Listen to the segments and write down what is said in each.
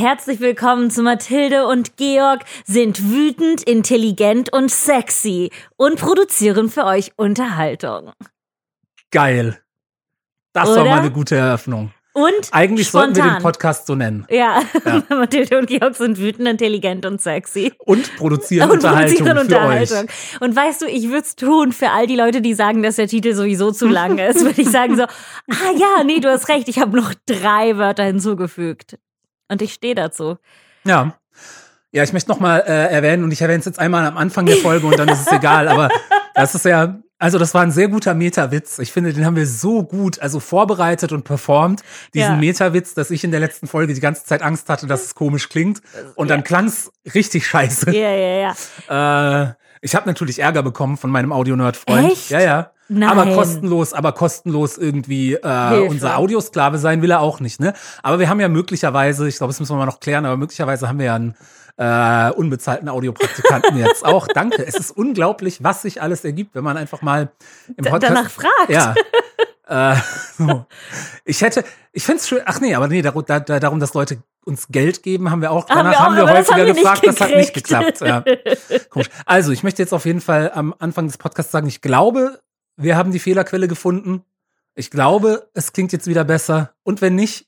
herzlich willkommen zu Mathilde und Georg sind wütend, intelligent und sexy und produzieren für euch Unterhaltung. Geil. Das Oder? war mal eine gute Eröffnung. Und Eigentlich spontan. sollten wir den Podcast so nennen. Ja, Ja. Mathilde und Georg sind wütend, intelligent und sexy. Und produzieren Und Unterhaltung produzieren für Unterhaltung. euch. Und weißt du, ich würde es tun für all die Leute, die sagen, dass der Titel sowieso zu lang ist. Würde ich sagen so, ah ja, nee, du hast recht, ich habe noch drei Wörter hinzugefügt. Und ich stehe dazu. Ja. Ja, ich möchte noch mal äh, erwähnen, und ich erwähne es jetzt einmal am Anfang der Folge und dann ist es egal, aber das ist ja, also das war ein sehr guter Meta-Witz. Ich finde, den haben wir so gut, also vorbereitet und performt, diesen Ja. Meta-Witz, dass ich in der letzten Folge die ganze Zeit Angst hatte, dass es komisch klingt. Und dann klang es richtig scheiße. Ja, ja, ja. Äh, ich habe natürlich Ärger bekommen von meinem Audio-Nerd-Freund. Ja, ja. Nein. Aber kostenlos, aber kostenlos irgendwie äh, Hilfe. unser Audiosklave sein will er auch nicht, ne? Aber wir haben ja möglicherweise, ich glaube, das müssen wir mal noch klären, aber möglicherweise haben wir ja einen äh, unbezahlten Audiopraktikanten jetzt auch. Danke. Es ist unglaublich, was sich alles ergibt, wenn man einfach mal im Podcast danach fragt. Ja. äh, so. Ich hätte, ich find's schön, ach nee, aber nee, darum, da, da, darum, dass Leute uns Geld geben, haben wir auch, Haben danach wir auch, haben wir häufiger haben wir gefragt, das hat nicht gekriegt. geklappt. Ja. Komisch. Also, ich möchte jetzt auf jeden Fall am Anfang des Podcasts sagen, ich glaube, wir haben die Fehlerquelle gefunden. Ich glaube, es klingt jetzt wieder besser. Und wenn nicht,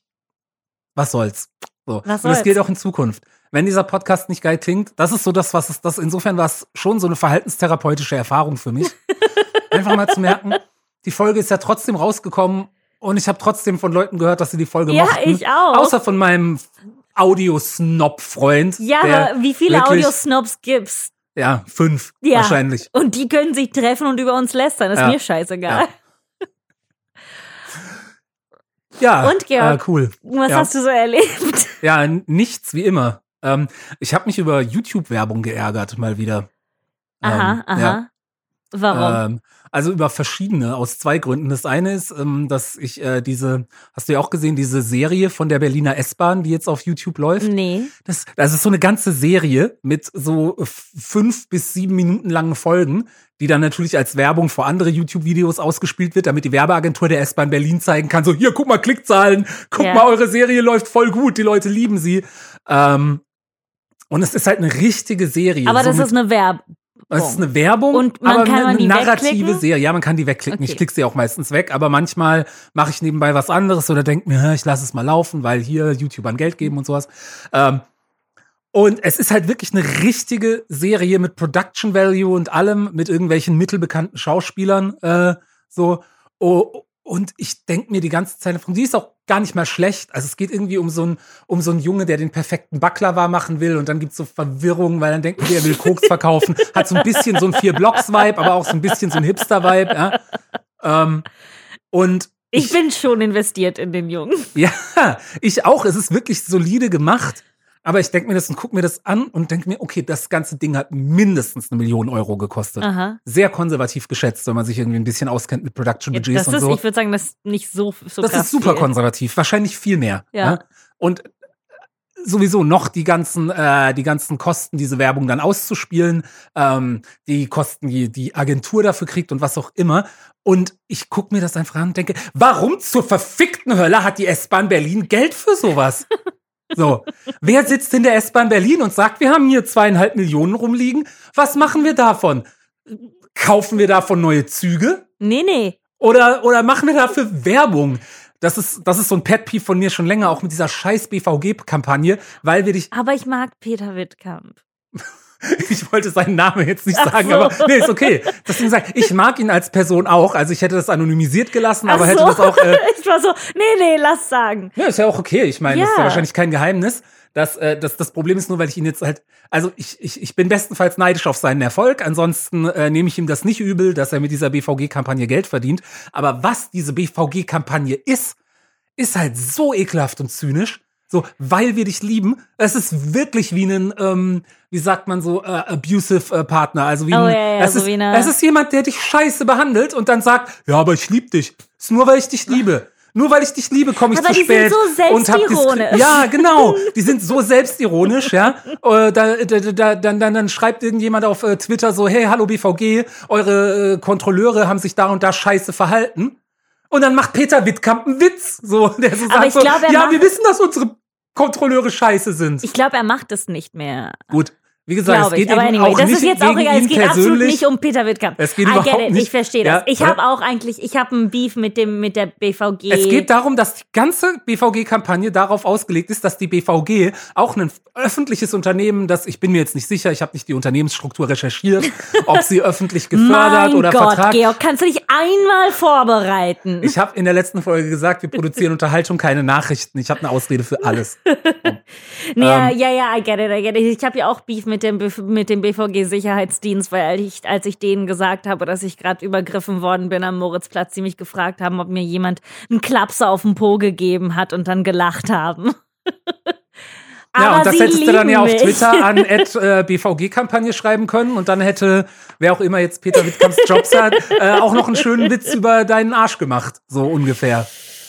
was soll's? So. Was Und das soll's? gilt auch in Zukunft. Wenn dieser Podcast nicht geil klingt, das ist so das, was es, das insofern war es schon so eine verhaltenstherapeutische Erfahrung für mich. Einfach mal zu merken, die Folge ist ja trotzdem rausgekommen und ich habe trotzdem von Leuten gehört, dass sie die Folge Ja, mochten. ich auch. Außer von meinem Audio-Snob-Freund. Ja, aber wie viele Audiosnobs gibt's? Ja, fünf Ja. wahrscheinlich. Und die können sich treffen und über uns lästern. Ist Ja. mir scheißegal. Ja, Und, Georg? Äh, cool. Was Ja. hast du so erlebt? Ja, nichts wie immer. Ähm, ich habe mich über YouTube-Werbung geärgert, mal wieder. Aha, Ähm, aha. Warum? Ähm, also über verschiedene, aus zwei Gründen. Das eine ist, ähm, dass ich äh, diese, hast du ja auch gesehen, diese Serie von der Berliner S-Bahn, die jetzt auf YouTube läuft. nee. Das, das ist so eine ganze Serie mit so fünf bis sieben Minuten langen Folgen, die dann natürlich als Werbung vor andere YouTube-Videos ausgespielt wird, damit die Werbeagentur der S-Bahn Berlin zeigen kann, so hier, guck mal, Klickzahlen, guck Ja. mal, eure Serie läuft voll gut, die Leute lieben sie. Ähm, und es ist halt eine richtige Serie. Aber so das ist eine Werbung. Es ist eine Werbung, Und man aber kann eine, narrative? Serie. Ja, man kann die wegklicken. Okay. Ich klicke sie auch meistens weg, aber manchmal mache ich nebenbei was anderes oder denke mir, ich lasse es mal laufen, weil hier YouTubern Geld geben und sowas. Ähm, und es ist halt wirklich eine richtige Serie mit Production Value und allem, mit irgendwelchen mittelbekannten Schauspielern. Äh, so. Oh, und ich denke mir die ganze Zeit, die ist auch gar nicht mal schlecht. Also es geht irgendwie um so einen um so einen Junge, der den perfekten Baklava machen will und dann gibt's so Verwirrung, weil dann denkt man, der will Koks verkaufen. Hat so ein bisschen so ein Vier-Blocks-Vibe, aber auch so ein bisschen so ein Hipster-Vibe. Ja? Ähm, und Ich bin schon investiert in den Jungen. ja, ich auch. Es ist wirklich solide gemacht. Aber ich denke mir das und guck mir das an und denke mir, okay, das ganze Ding hat mindestens eine Million Euro gekostet. Aha. Sehr konservativ geschätzt, wenn man sich irgendwie ein bisschen auskennt mit Production Budgets Das und ist, so. ich würde sagen, das ist nicht so, so das ist super viel. konservativ, wahrscheinlich viel mehr. Ja. Und sowieso noch die ganzen, äh, die ganzen Kosten, diese Werbung dann auszuspielen, ähm, die Kosten, die die Agentur dafür kriegt und was auch immer. Und ich guck mir das einfach an und denke, warum zur verfickten Hölle hat die S-Bahn Berlin Geld für sowas? So, wer sitzt in der S-Bahn Berlin und sagt, wir haben hier zweieinhalb Millionen rumliegen? Was machen wir davon? Kaufen wir davon neue Züge? Nee, nee. Oder, oder machen wir dafür Werbung? Das ist, das ist so ein Pet Peeve von mir schon länger, auch mit dieser scheiß BVG-Kampagne, weil wir dich, Aber ich mag Peter Wittkamp. ich wollte seinen Namen jetzt nicht Ach sagen, so. aber nee, ist okay. Deswegen sag ich, ich mag ihn als Person auch, also ich hätte das anonymisiert gelassen, aber Ach hätte so. das auch, äh, ich war so, nee, nee, lass sagen. ja, ist ja auch okay. Ich meine, das ist ja Ja. wahrscheinlich kein Geheimnis. Das, äh, das, das Problem ist nur, weil ich ihn jetzt halt, also ich, ich, ich bin bestenfalls neidisch auf seinen Erfolg. Ansonsten äh, nehme ich ihm das nicht übel, dass er mit dieser BVG-Kampagne Geld verdient. Aber was diese BVG-Kampagne ist, ist halt so ekelhaft und zynisch. So, weil wir dich lieben. Es ist wirklich wie ein, ähm, wie sagt man so, äh, abusive äh, Partner. Also wie Oh, ein, ja, ja, es, so ist, wie eine- es ist jemand, der dich scheiße behandelt und dann sagt, ja, aber ich liebe dich. Ist nur, weil ich dich liebe. Nur weil ich dich liebe, komme ich Aber zu die sind spät. so und hab diskri- selbstironisch. Ja, genau. Die sind so selbstironisch, ja. Äh, da, da, da, dann, dann, dann schreibt irgendjemand auf äh, Twitter so, hey, hallo BVG, eure äh, Kontrolleure haben sich da und da scheiße verhalten. Und dann macht Peter Wittkamp einen Witz. So, der so Aber sagt ich so, glaube, ja, wir wissen, dass unsere Kontrolleure scheiße sind. Ich glaube, er macht es nicht mehr. Gut. Wie gesagt, es geht ich. Aber anyway, auch das nicht ist jetzt auch egal. Es geht absolut nicht um Peter Wittkamp. Es geht I überhaupt it. nicht- Ich verstehe Ja, das. Ich oder? habe auch eigentlich, ich habe einen Beef mit dem mit der BVG. Es geht darum, dass die ganze BVG-Kampagne darauf ausgelegt ist, dass die BVG auch ein öffentliches Unternehmen, das ich bin mir jetzt nicht sicher, ich habe nicht die Unternehmensstruktur recherchiert, ob sie öffentlich gefördert mein oder Gott, vertragt. Georg, kannst du dich einmal vorbereiten? Ich habe in der letzten Folge gesagt, wir produzieren Unterhaltung, keine Nachrichten. Ich habe eine Ausrede für alles. Ja, Ähm. ja, ja, I get it, I get it. Ich habe ja auch Beef mit dem, BV mit dem BVG-Sicherheitsdienst, weil ich, als ich denen gesagt habe, dass ich gerade übergriffen worden bin am Moritzplatz, die mich gefragt haben, ob mir jemand einen Klapser auf den Po gegeben hat und dann gelacht haben. ja, Aber und das sie hättest du dann ja auf. Twitter an äh, BVG-Kampagne schreiben können und dann hätte, wer auch immer jetzt Peter Wittkamps Jobs hat, äh, auch noch einen schönen Witz über deinen Arsch gemacht. So ungefähr.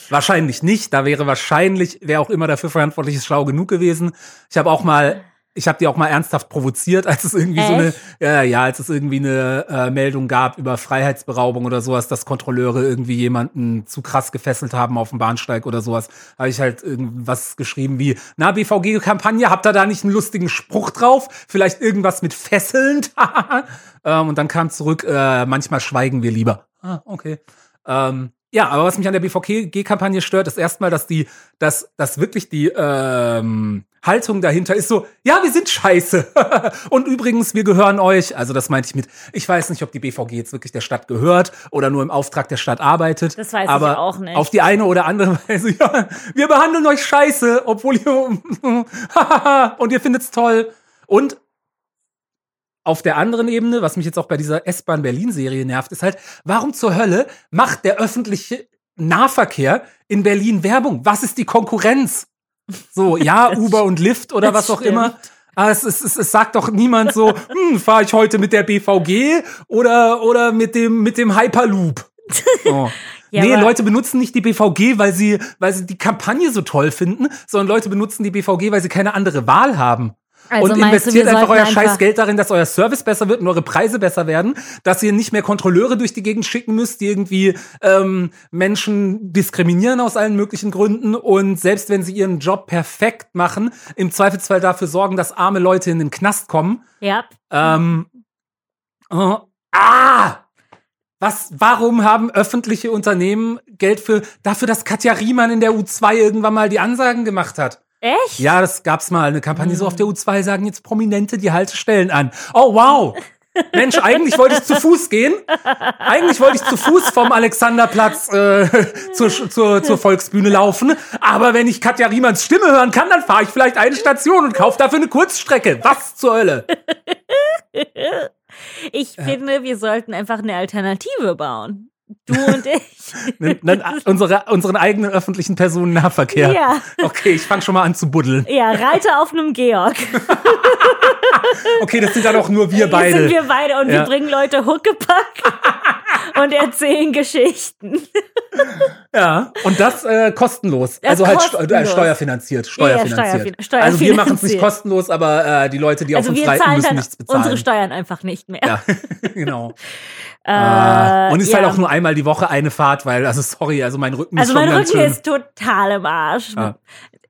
Wahrscheinlich nicht. Da wäre wahrscheinlich, wer auch immer dafür verantwortlich ist, schlau genug gewesen. Ich habe auch mal, ich habe die auch mal ernsthaft provoziert, als es irgendwie so eine, Echt? ja, ja, als es irgendwie eine äh, Meldung gab über Freiheitsberaubung oder sowas, dass Kontrolleure irgendwie jemanden zu krass gefesselt haben auf dem Bahnsteig oder sowas. Habe ich halt irgendwas geschrieben wie, na, BVG-Kampagne, habt ihr da nicht einen lustigen Spruch drauf? Vielleicht irgendwas mit fesselnd? ähm, und dann kam zurück, äh, manchmal schweigen wir lieber. Ah, okay. Ähm, ja, aber was mich an der BVG-Kampagne stört, ist erstmal, dass die, dass, dass wirklich die ähm, Haltung dahinter ist so, ja, wir sind scheiße. Und übrigens, wir gehören euch. Also das meinte ich mit, ich weiß nicht, ob die BVG jetzt wirklich der Stadt gehört oder nur im Auftrag der Stadt arbeitet. Das weiß ich aber auch nicht. Auf die eine oder andere Weise, ja, wir behandeln euch scheiße, obwohl ihr und ihr findet's toll. Und auf der anderen Ebene, was mich jetzt auch bei dieser S-Bahn Berlin-Serie nervt, ist halt, warum zur Hölle macht der öffentliche Nahverkehr in Berlin Werbung? Was ist die Konkurrenz? So, ja, Uber und Lyft oder Das was auch stimmt. immer. Aber es, es, es, es sagt doch niemand so, hm, fahre ich heute mit der BVG oder, oder mit dem, mit dem Hyperloop. So. Ja, nee, Leute benutzen nicht die BVG, weil sie, weil sie die Kampagne so toll finden, sondern Leute benutzen die BVG, weil sie keine andere Wahl haben. Also und du, investiert wir einfach euer scheiß einfach- Geld darin, dass euer Service besser wird und eure Preise besser werden, dass ihr nicht mehr Kontrolleure durch die Gegend schicken müsst, die irgendwie ähm, Menschen diskriminieren aus allen möglichen Gründen und selbst wenn sie ihren Job perfekt machen, im Zweifelsfall dafür sorgen, dass arme Leute in den Knast kommen. Ja. Ähm, äh, ah! Was, warum haben öffentliche Unternehmen Geld für, dafür, dass Katja Riemann in der U2 irgendwann mal die Ansagen gemacht hat? Echt? Ja, das gab's mal. Eine Kampagne so auf der U2 sagen jetzt Prominente die Haltestellen an. Oh, wow. Mensch, eigentlich wollte ich zu Fuß gehen. Eigentlich wollte ich zu Fuß vom Alexanderplatz äh, zur, zur, zur Volksbühne laufen. Aber wenn ich Katja Riemanns Stimme hören kann, dann fahre ich vielleicht eine Station und kaufe dafür eine Kurzstrecke. Was zur Hölle? Ich finde, wir sollten einfach eine Alternative bauen. Du und ich. Nen- Unsere, unseren eigenen öffentlichen Personennahverkehr. Ja. Okay, ich fange schon mal an zu buddeln. Ja, reite auf einem Georg. Okay, das sind dann auch nur wir beide. sind wir beide und Ja. wir bringen Leute Huckepack und erzählen Geschichten. Ja, und das äh, kostenlos. Das also halt st- kostenlos. äh, steuerfinanziert. Ja, ja, Steuerfinanziert. steuerfin- also wir machen es nicht steuerfinanziert. kostenlos, aber äh, die Leute, die Also auf uns reiten, müssen nichts bezahlen. unsere Steuern einfach nicht mehr. ja, genau. Äh, und ist ja. halt auch nur einmal die Woche eine Fahrt, weil, also sorry, also mein Rücken Also ist schon mein Rücken ist total im Arsch. Ja.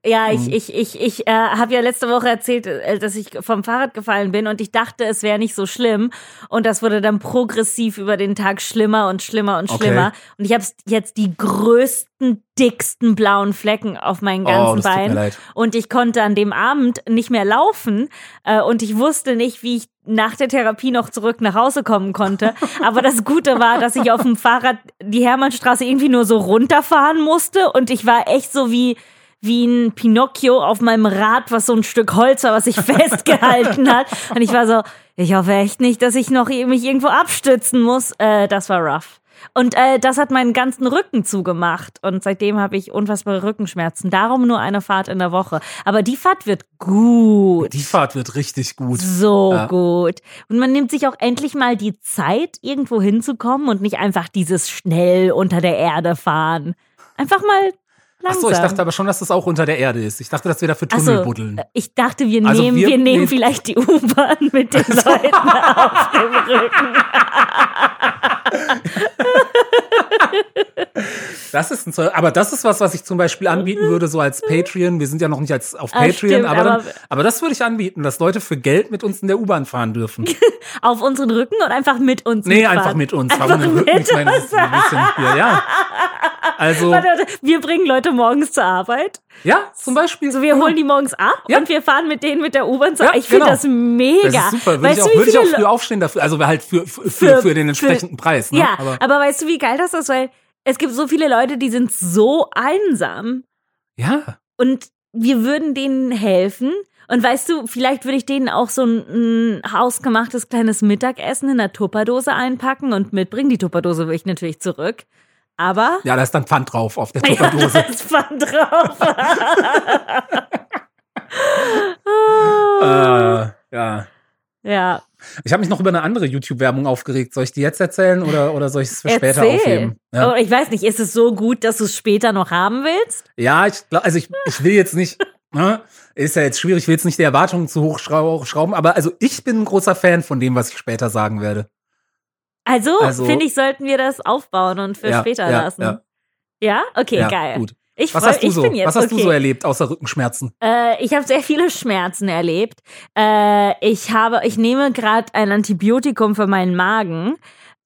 Mhm. Ja, ich, ich, ich, ich äh, habe ja letzte Woche erzählt, äh, dass ich vom Fahrrad gefallen bin und ich dachte, es wäre nicht so schlimm. Und das wurde dann progressiv über den Tag schlimmer und schlimmer und Okay. schlimmer. Und ich habe jetzt die größten, dicksten blauen Flecken auf meinen Oh, ganzen mir Beinen. Und ich konnte an dem Abend nicht mehr laufen äh, und ich wusste nicht, wie ich nach der Therapie noch zurück nach Hause kommen konnte. Aber das Gute war, dass ich auf dem Fahrrad die Hermannstraße irgendwie nur so runterfahren musste und ich war echt so wie wie ein Pinocchio auf meinem Rad, was so ein Stück Holz war, was sich festgehalten hat. Und ich war so, ich hoffe echt nicht, dass ich noch mich irgendwo abstützen muss. Äh, das war rough. Und äh, das hat meinen ganzen Rücken zugemacht. Und seitdem habe ich unfassbare Rückenschmerzen. Darum nur eine Fahrt in der Woche. Aber die Fahrt wird gut. Die Fahrt wird richtig gut. So Ja. gut. Und man nimmt sich auch endlich mal die Zeit, irgendwo hinzukommen und nicht einfach dieses schnell unter der Erde fahren. Einfach mal langsam. so, ich dachte aber schon, dass das auch unter der Erde ist. Ich dachte, dass wir dafür Tunnel so, buddeln. ich dachte, wir Also nehmen, wir- wir, nehmen nee. vielleicht die U-Bahn mit den Leuten auf dem Rücken. Das ist ein Zoll, aber das ist was, was ich zum Beispiel anbieten würde, so als Patreon. Wir sind ja noch nicht als auf Ah, Patreon, stimmt, aber, dann, aber- das würde ich anbieten, dass Leute für Geld mit uns in der U-Bahn fahren dürfen. Auf unseren Rücken und einfach mit uns Nee, mitfahren. einfach mit uns. Einfach mit Ich meine, ja. Also, warte, wir bringen Leute morgens zur Arbeit. ja, zum Beispiel. So, wir holen die morgens ab Ja. und wir fahren mit denen mit der U-Bahn zur Ja, Arbeit. Ich finde genau. das mega. Das ist super. Würde weißt ich auch, würde ich auch früh aufstehen dafür. Also halt für, für, für, Für- für den für- entsprechenden Preis. Ne? Ja, aber, aber weißt du, wie geil das ist? Weil es gibt so viele Leute, die sind so einsam ja. und wir würden denen helfen. Und weißt du, vielleicht würde ich denen auch so ein, ein hausgemachtes kleines Mittagessen in einer Tupperdose einpacken und mitbringen. Die Tupperdose will ich natürlich zurück. Aber Ja, da ist dann Pfand drauf auf der ja, Tupperdose. da ist Pfand drauf. äh, ja. ja, Ich habe mich noch über eine andere YouTube-Werbung aufgeregt. Soll ich die jetzt erzählen oder, oder soll ich es für später erzähl. aufheben? Ja, Oh, ich weiß nicht, ist es so gut, dass du es später noch haben willst? ja ich glaub, also ich, ich will jetzt nicht, ne? ist ja jetzt schwierig, ich will jetzt nicht die Erwartungen zu hoch schrau- schrauben, aber also ich bin ein großer Fan von dem, was ich später sagen werde. Also, Also- finde ich, sollten wir das aufbauen und für Ja, später ja, lassen. ja. Ja? Okay, geil. Gut. Ich, Was hast du so? jetzt Was hast okay. du so erlebt außer Rückenschmerzen? Äh, ich habe sehr viele Schmerzen erlebt. Äh, ich habe, ich nehme gerade ein Antibiotikum für meinen Magen,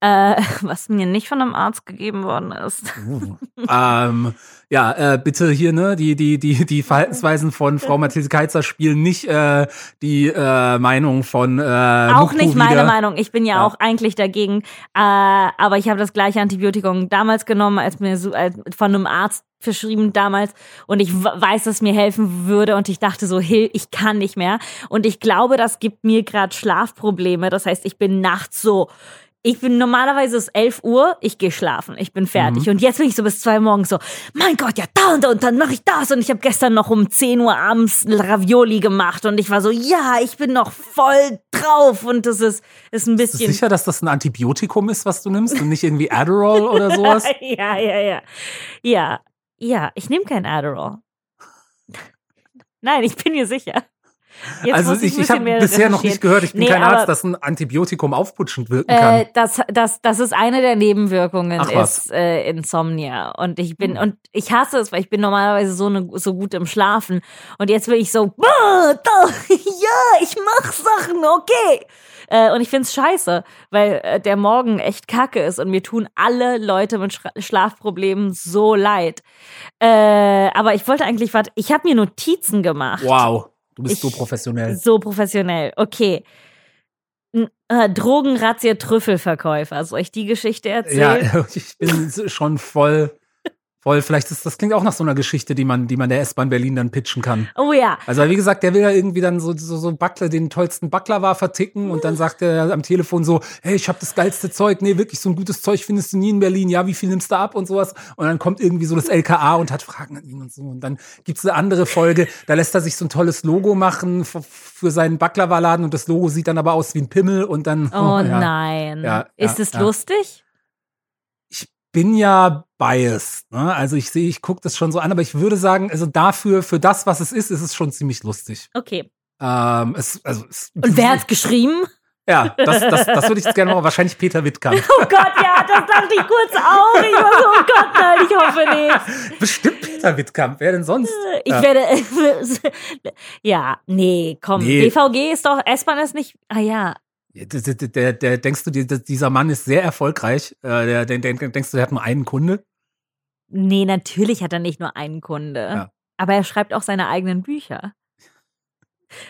äh, was mir nicht von einem Arzt gegeben worden ist. Uh. ähm, ja, äh, bitte hier, ne, die, die, die, die Verhaltensweisen von Frau Mathilde Keizer spielen nicht äh, die äh, Meinung von äh, auch nicht meine wider. Meinung. Ich bin ja, Ja. auch eigentlich dagegen. Äh, aber ich habe das gleiche Antibiotikum damals genommen, als mir so, als von einem Arzt verschrieben damals und ich weiß, dass mir helfen würde und ich dachte so, Hill, ich kann nicht mehr und ich glaube, das gibt mir gerade Schlafprobleme. Das heißt, ich bin nachts so ich bin normalerweise ist 11 Uhr, ich gehe schlafen, ich bin fertig. Mhm. Und jetzt bin ich so bis zwei morgens so, mein Gott, ja da und da und dann mache ich das. Und ich habe gestern noch um 10 Uhr abends Ravioli gemacht und ich war so, ja, ich bin noch voll drauf. Und das ist, ist ein Bist du bisschen. sicher, dass das ein Antibiotikum ist, was du nimmst und nicht irgendwie Adderall oder sowas? ja, ja, ja. Ja, ja, ich nehme kein Adderall. Nein, ich bin mir sicher. Jetzt also ich, ein ich habe bisher noch nicht gehört, ich bin Nee, kein Arzt, dass ein Antibiotikum aufputschend wirken kann. Äh, das, das, das ist eine der Nebenwirkungen Ach ist äh, Insomnia und ich bin Hm. und ich hasse es, weil ich bin normalerweise so ne, so gut im Schlafen und jetzt bin ich so "Ah, da, ja ich mach Sachen okay äh, und ich find's scheiße, weil äh, der Morgen echt kacke ist und mir tun alle Leute mit Schra Schlafproblemen so leid. Äh, aber ich wollte eigentlich warte, ich habe mir Notizen gemacht. wow, du bist Ich- so professionell. So professionell. Okay. Äh, Drogenrazzia Trüffelverkäufer. Soll ich die Geschichte erzählen? Ja, ich bin schon voll, voll. Vielleicht ist das klingt auch nach so einer Geschichte, die man, die man der S-Bahn Berlin dann pitchen kann. Oh ja. Also wie gesagt, der will ja irgendwie dann so so, so Backler, den tollsten Baklava verticken und dann sagt er am Telefon so, hey, ich habe das geilste Zeug, nee, wirklich so ein gutes Zeug findest du nie in Berlin, ja, wie viel nimmst du ab und sowas und dann kommt irgendwie so das LKA und hat Fragen an ihn und so und dann gibt's eine andere Folge, da lässt er sich so ein tolles Logo machen für seinen Baklava-Laden und das Logo sieht dann aber aus wie ein Pimmel und dann Oh ja. nein. Ja, ist ja, es lustig? Bin ja biased. Ne? Also ich sehe, ich gucke das schon so an, aber ich würde sagen, also dafür, für das, was es ist, ist es schon ziemlich lustig. Okay. Ähm, es, also es, Und wer hat's geschrieben? Ja, das, das, das würde ich jetzt gerne mal, wahrscheinlich Peter Wittkamp. Oh Gott, ja, das dachte ich kurz auch. Ich war so, oh Gott, nein, ich hoffe nicht. Bestimmt Peter Wittkamp, wer denn sonst? Ich Ja. werde. ja, nee, komm. Nee. BVG ist doch, S-Bahn ist nicht. Ah ja. Ja, Der, der, der, denkst du, die- dieser Mann ist sehr erfolgreich? Äh, der, denkst du, der hat nur einen Kunde? Nee, natürlich hat er nicht nur einen Kunde. Ja. Aber er schreibt auch seine eigenen Bücher.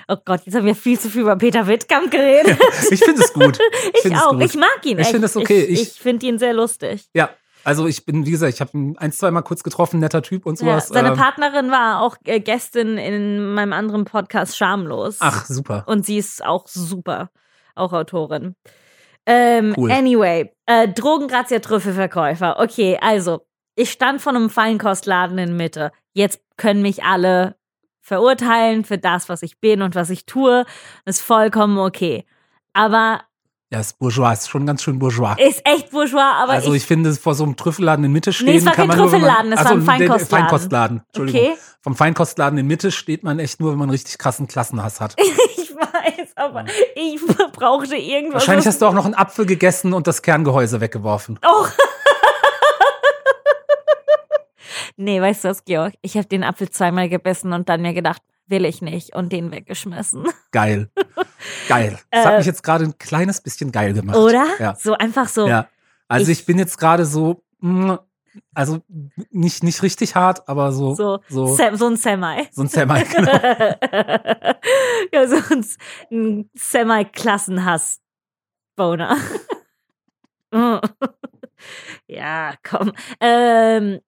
Oh Gott, jetzt haben wir viel zu viel über Peter Wittkamp geredet. Ich finde es gut. Ich, es auch. gut. Ich mag ihn Ich finde es okay. Ich, Ich- ich finde ihn sehr lustig. Ja, also ich bin, wie gesagt, ich habe ihn ein, zwei Mal kurz getroffen, netter Typ und Ja, sowas. seine Ähm, Partnerin war auch äh, Gästin in meinem anderen Podcast Schamlos. Ach, super. Und sie ist auch super. Auch Autorin. Ähm, Cool. Anyway, äh, Drogengrazia Trüffelverkäufer. Okay, also, ich stand vor einem Feinkostladen in Mitte. Jetzt können mich alle verurteilen für das, was ich bin und was ich tue. Ist vollkommen okay. Aber Ja, ist bourgeois, ist schon ganz schön bourgeois. ist echt bourgeois, aber also ich, ich, finde, vor so einem Trüffelladen in Mitte stehen Nee, es war kein man nur, wenn man- Trüffelladen, es war ein Feinkostladen. Feinkostladen. Entschuldigung. Okay. Vom Feinkostladen in Mitte steht man echt nur, wenn man richtig krassen Klassenhass hat. weiß, aber ich brauchte irgendwas. Wahrscheinlich hast du auch noch einen Apfel gegessen und das Kerngehäuse weggeworfen. Oh. Nee, weißt du was, Georg? Ich habe den Apfel zweimal gebissen und dann mir gedacht, will ich nicht und den weggeschmissen. Geil. Geil. Das hat mich jetzt gerade ein kleines bisschen geil gemacht. Oder? Ja. So einfach so. Ja. Also ich, Ich- bin jetzt gerade so, mm, also nicht, nicht richtig hart, aber so, So, so, so, Sam, so ein Semi. ein Semi, genau. ja, so ein, ein Semi-Klassenhass-Boner. ja, komm. Ähm,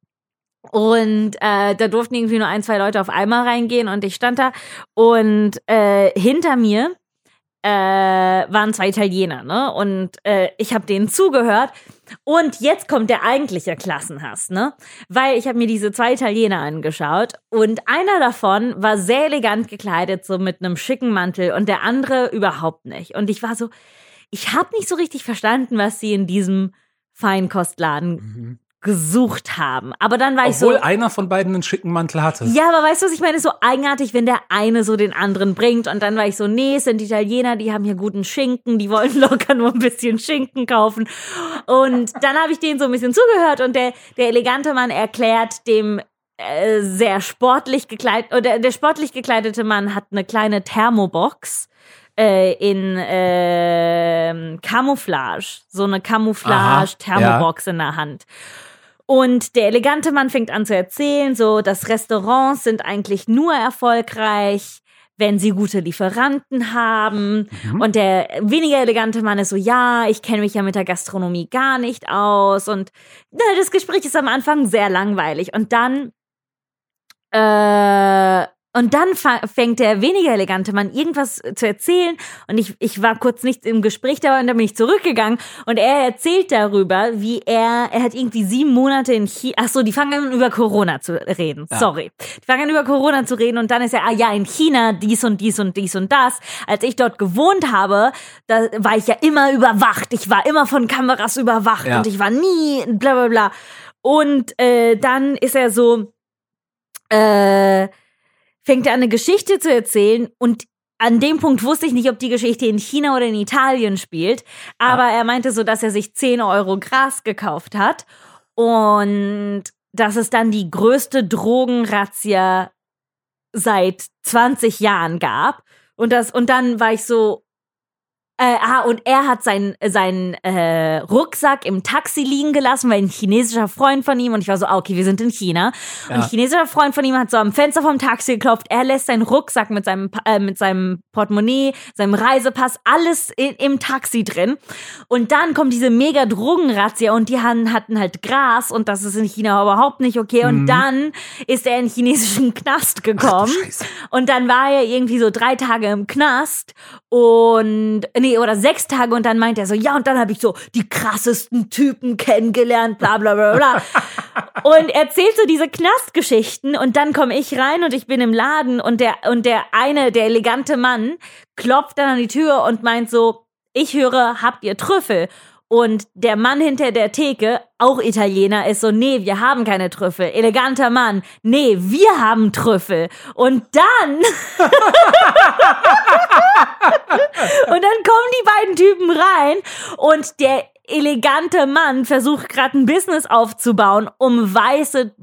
und äh, da durften irgendwie nur ein, zwei Leute auf einmal reingehen und ich stand da und äh, hinter mir äh, waren zwei Italiener, ne? Und äh, ich habe denen zugehört. Und jetzt kommt der eigentliche Klassenhass, ne? Weil ich habe mir diese zwei Italiener angeschaut und einer davon war sehr elegant gekleidet, so mit einem schicken Mantel und der andere überhaupt nicht. Und ich war so, ich habe nicht so richtig verstanden, was sie in diesem Feinkostladen Mhm. Gesucht haben. Aber dann war ich so. Obwohl einer von beiden einen schicken Mantel hatte. Ja, aber weißt du, was ich meine? Ist so eigenartig, wenn der eine so den anderen bringt. Und dann war ich so, nee, es sind Italiener, die haben hier guten Schinken, die wollen locker nur ein bisschen Schinken kaufen. Und dann habe ich denen so ein bisschen zugehört und der, der elegante Mann erklärt dem äh, sehr sportlich gekleidet, oder der sportlich gekleidete Mann hat eine kleine Thermobox äh, in ähm, Camouflage, so eine Camouflage-Thermobox in der Hand. Und der elegante Mann fängt an zu erzählen, so, dass Restaurants sind eigentlich nur erfolgreich, wenn sie gute Lieferanten haben. Mhm. Und der weniger elegante Mann ist so, ja, ich kenne mich ja mit der Gastronomie gar nicht aus. Und na, das Gespräch ist am Anfang sehr langweilig. Und dann, äh, und dann fängt der weniger elegante Mann irgendwas zu erzählen. Und ich, ich war kurz nicht im Gespräch da und dann bin ich zurückgegangen. Und er erzählt darüber, wie er, er hat irgendwie sieben Monate in China, ach so, die fangen an über Corona zu reden. Ja. Sorry. Die fangen an über Corona zu reden und dann ist er, ah ja, in China dies und dies und dies und das. Als ich dort gewohnt habe, da war ich ja immer überwacht. Ich war immer von Kameras überwacht Ja. und ich war nie bla bla bla. Und äh, dann ist er so, äh, fängt er an, eine Geschichte zu erzählen und an dem Punkt wusste ich nicht, ob die Geschichte in China oder in Italien spielt, aber er meinte so, dass er sich 10 Euro Gras gekauft hat und dass es dann die größte Drogenrazzia seit 20 Jahren gab. Und das und dann war ich so äh, ah, und er hat seinen seinen äh, Rucksack im Taxi liegen gelassen, weil ein chinesischer Freund von ihm und ich war so, ah, okay, wir sind in China. Und Ja. ein chinesischer Freund von ihm hat so am Fenster vom Taxi geklopft. Er lässt seinen Rucksack mit seinem äh, mit seinem Portemonnaie, seinem Reisepass, alles in, im Taxi drin. Und dann kommt diese mega Drogenrazzia und die han- hatten halt Gras und das ist in China überhaupt nicht okay. Und Mhm. dann ist er in chinesischen Knast gekommen. Scheiße. Und dann war er irgendwie so drei Tage im Knast und nee, oder sechs Tage und dann meint er so, ja, und dann habe ich so die krassesten Typen kennengelernt, bla bla bla bla. und erzählt so diese Knastgeschichten und dann komme ich rein und ich bin im Laden und der und der eine, der elegante Mann, klopft dann an die Tür und meint so, ich höre, habt ihr Trüffel? Und der Mann hinter der Theke, auch Italiener, ist so, nee, wir haben keine Trüffel. Eleganter Mann, nee, wir haben Trüffel. Und dann, und dann kommen die beiden Typen rein und der elegante Mann versucht gerade ein Business aufzubauen, um weiße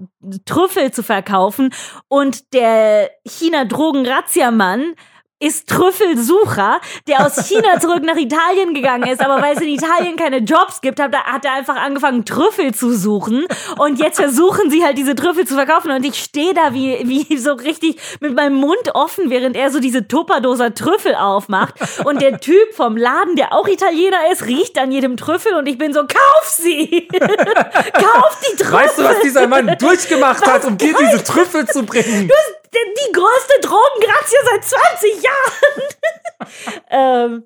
Trüffel zu verkaufen und der China-Drogen-Razzia-Mann ist Trüffelsucher, der aus China zurück nach Italien gegangen ist, aber weil es in Italien keine Jobs gibt, hat er, hat er einfach angefangen, Trüffel zu suchen. Und jetzt versuchen sie halt diese Trüffel zu verkaufen. Und ich stehe da wie, wie so richtig mit meinem Mund offen, während er so diese Tupperdoser Trüffel aufmacht. Und der Typ vom Laden, der auch Italiener ist, riecht an jedem Trüffel und ich bin so, kauf sie! kauf die Trüffel! Weißt du, was dieser Mann durchgemacht hat, um dir diese Trüffel zu bringen? die, die größte Drogengrazia seit 20 Jahren. ähm,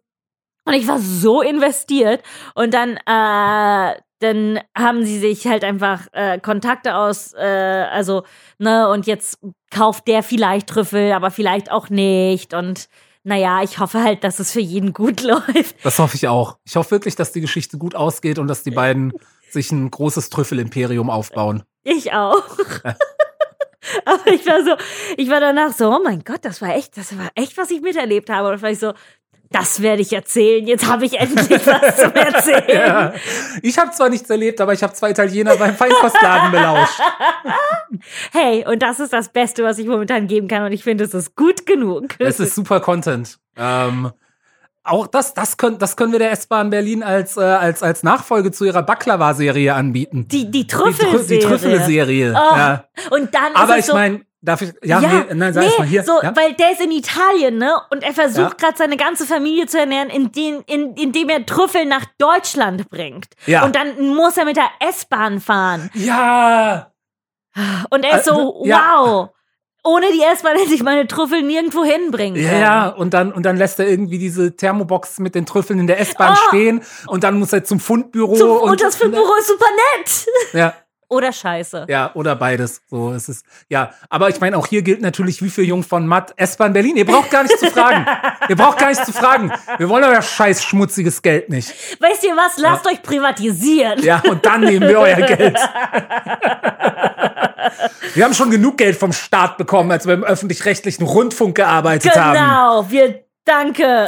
und ich war so investiert. Und dann, äh, dann haben sie sich halt einfach äh, Kontakte aus, äh, also, ne, und jetzt kauft der vielleicht Trüffel, aber vielleicht auch nicht. Und naja, ich hoffe halt, dass es für jeden gut läuft. Das hoffe ich auch. Ich hoffe wirklich, dass die Geschichte gut ausgeht und dass die beiden sich ein großes Trüffelimperium aufbauen. Ich auch. Aber ich war so, ich war danach so, oh mein Gott, das war echt, das war echt, was ich miterlebt habe. Und war ich so, Das werde ich erzählen. Jetzt habe ich endlich was zum Erzählen. Ja. Ich habe zwar nichts erlebt, aber ich habe zwei Italiener beim Feinkostladen belauscht. Hey, und das ist das Beste, was ich momentan geben kann. Und ich finde, es ist gut genug. Es ist super Content. Ähm, auch das, das können, das können wir der S-Bahn Berlin als, äh, als, als Nachfolge zu ihrer Baklava-Serie anbieten. die, die Die, Trü- Trüffelserie. die Trüffel-Serie. Oh, Ja. Und dann Aber ist ich so, meine, darf ich, ja, ja, nee, nein, sag nee, mal hier. so, ja? weil der ist in Italien, ne? Und er versucht Ja. gerade seine ganze Familie zu ernähren, indem, in, indem er Trüffel nach Deutschland bringt. Ja. Und dann muss er mit der S-Bahn fahren. ja, Und er ist so, Äh, ja. wow. Ohne die S-Bahn hätte ich meine Trüffel nirgendwo hinbringen können. Ja, und dann, und dann lässt er irgendwie diese Thermobox mit den Trüffeln in der S-Bahn Oh. stehen und dann muss er zum Fundbüro. Zum, und, das Filmbüro ist super nett. Ja, Oder scheiße. ja, oder beides. So, es ist, ja. Aber ich meine, auch hier gilt natürlich, wie für Jung von Matt, S-Bahn Berlin. Ihr braucht gar nicht zu fragen. Ihr braucht gar nicht zu fragen. Wir wollen euer scheiß schmutziges Geld nicht. Weißt ihr was? Lasst euch privatisieren. Ja, und dann nehmen wir euer Geld. Wir haben schon genug Geld vom Staat bekommen, als wir im öffentlich-rechtlichen Rundfunk gearbeitet haben. Genau. Wir, danke.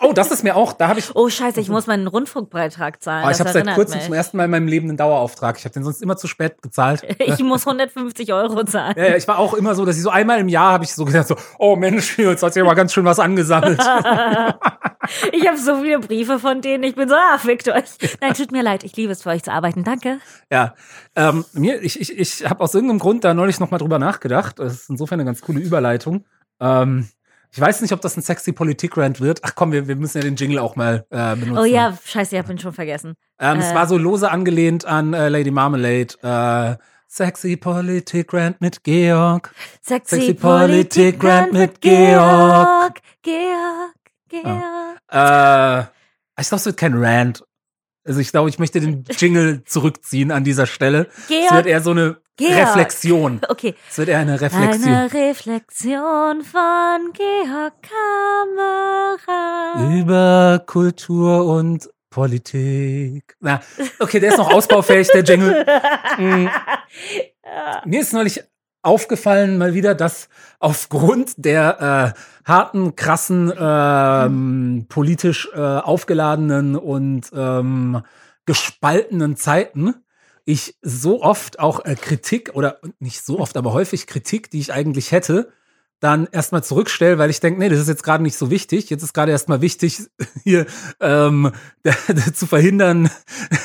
Oh, das ist mir auch, da habe ich Oh, scheiße, ich muss meinen Rundfunkbeitrag zahlen. Oh, ich habe seit kurzem mich. zum ersten Mal in meinem Leben einen Dauerauftrag. Ich habe den sonst immer zu spät gezahlt. Ich muss 150 Euro zahlen. Ja, ich war auch immer so, dass ich so einmal im Jahr habe ich so gesagt so, oh Mensch, jetzt hat sich aber ganz schön was angesammelt. Ich habe so viele Briefe von denen. Ich bin so, ah, fickt euch. Nein, tut mir leid. Ich liebe es für euch zu arbeiten. Danke. ja, ähm, mir, ich, ich, ich habe aus irgendeinem Grund da neulich noch mal drüber nachgedacht. Das ist insofern eine ganz coole Überleitung. Ähm, ich weiß nicht, ob das ein sexy Politik-Rant wird. Ach komm, wir, wir müssen ja den Jingle auch mal äh, benutzen. Oh ja, scheiße, ich habe ihn schon vergessen. Ähm, Es äh. war so lose angelehnt an äh, Lady Marmalade. Äh, sexy Politik-Rant mit Georg. Sexy, Sexy Politik Politik Rant mit Georg. Georg, Georg. Äh, ich glaube, es wird kein Rant. Also ich glaube, ich möchte den Jingle zurückziehen an dieser Stelle. Es Georg. wird eher so eine Georg. Reflexion. Okay. Es wird eher eine Reflexion. Eine Reflexion von Georg Kamera. Über Kultur und Politik. Na, okay, der ist noch ausbaufähig, der Jingle. Mm. Mir ist neulich aufgefallen mal wieder, dass aufgrund der äh, harten, krassen, ähm, politisch äh, aufgeladenen und ähm, gespaltenen Zeiten ich so oft auch äh, Kritik oder nicht so oft, aber häufig Kritik, die ich eigentlich hätte, dann erstmal zurückstelle, weil ich denke, nee, das ist jetzt gerade nicht so wichtig. Jetzt ist gerade erstmal wichtig, hier ähm, zu verhindern,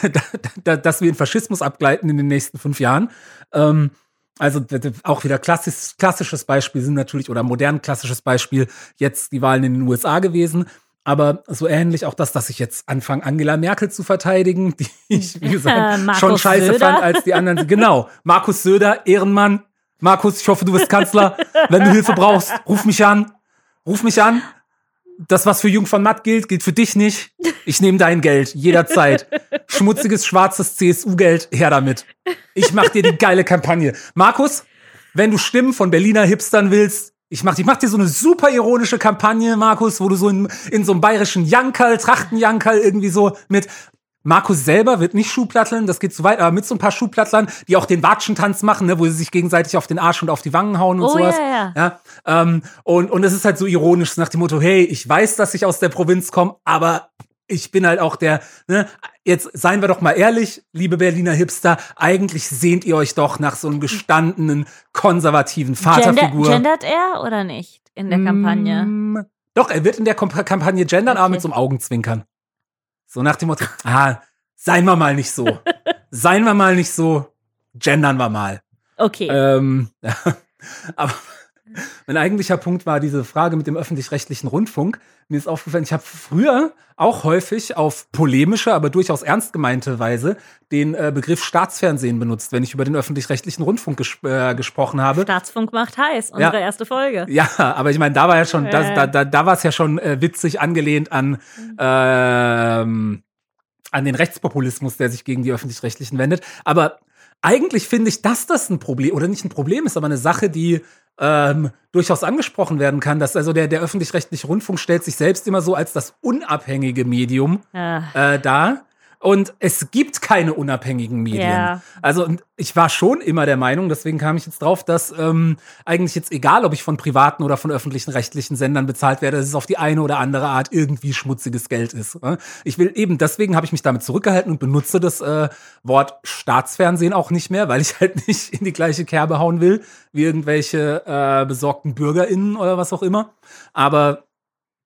dass wir in Faschismus abgleiten in den nächsten fünf Jahren. Ähm, also auch wieder klassisch, klassisches Beispiel sind natürlich, oder modern klassisches Beispiel, jetzt die Wahlen in den USA gewesen. Aber so ähnlich auch das, dass ich jetzt anfange, Angela Merkel zu verteidigen, die ich, wie gesagt, schon scheiße Söder. fand als die anderen. Genau, Markus Söder, Ehrenmann. Markus, ich hoffe, du bist Kanzler. Wenn du Hilfe brauchst, ruf mich an. Ruf mich an. Das, was für Jung von Matt gilt, gilt für dich nicht. Ich nehme dein Geld, jederzeit. Schmutziges, schwarzes CSU-Geld, her damit. Ich mach dir die geile Kampagne. Markus, wenn du Stimmen von Berliner Hipstern willst, ich mach, ich mach dir so eine super ironische Kampagne, Markus, wo du so in, in so einem bayerischen Jankerl, Trachtenjankerl irgendwie so mit Markus selber wird nicht Schuhplatteln, das geht zu weit, aber mit so ein paar Schuhplattlern, die auch den Watschentanz machen, ne, wo sie sich gegenseitig auf den Arsch und auf die Wangen hauen und Oh, sowas. ja, ja. ja ähm, und, und es ist halt so ironisch nach dem Motto, hey, ich weiß, dass ich aus der Provinz komme, aber ich bin halt auch der, ne, jetzt seien wir doch mal ehrlich, liebe Berliner Hipster, eigentlich sehnt ihr euch doch nach so einem gestandenen, konservativen Gender, Vaterfigur. gendert er oder nicht in der Kampagne? Mm, Doch, er wird in der Kampagne gendern, aber Okay. mit so einem Augenzwinkern. So nach dem Motto, ah, seien wir mal nicht so. seien wir mal nicht so, gendern wir mal. Okay. Ähm. Aber mein eigentlicher Punkt war diese Frage mit dem öffentlich-rechtlichen Rundfunk. Mir ist aufgefallen, ich habe früher auch häufig auf polemische, aber durchaus ernst gemeinte Weise den äh, Begriff Staatsfernsehen benutzt, wenn ich über den öffentlich-rechtlichen Rundfunk ges äh, gesprochen habe. Staatsfunk macht heiß, unsere erste Folge. Ja, aber ich meine, da war ja schon, da, Äh. da, da, da war es ja schon äh, witzig angelehnt an, ähm, an den Rechtspopulismus, der sich gegen die öffentlich-rechtlichen wendet. Aber eigentlich finde ich, dass das ein Problem oder nicht ein Problem ist, aber eine Sache, die ähm, durchaus angesprochen werden kann, dass also der, der öffentlich-rechtliche Rundfunk stellt sich selbst immer so als das unabhängige Medium Ah. äh, dar. Und es gibt keine unabhängigen Medien. Ja. Also ich war schon immer der Meinung, deswegen kam ich jetzt drauf, dass ähm, eigentlich jetzt egal, ob ich von privaten oder von öffentlichen rechtlichen Sendern bezahlt werde, dass es auf die eine oder andere Art irgendwie schmutziges Geld ist. ne? Ich will eben, deswegen habe ich mich damit zurückgehalten und benutze das äh, Wort Staatsfernsehen auch nicht mehr, weil ich halt nicht in die gleiche Kerbe hauen will, wie irgendwelche äh, besorgten BürgerInnen oder was auch immer. Aber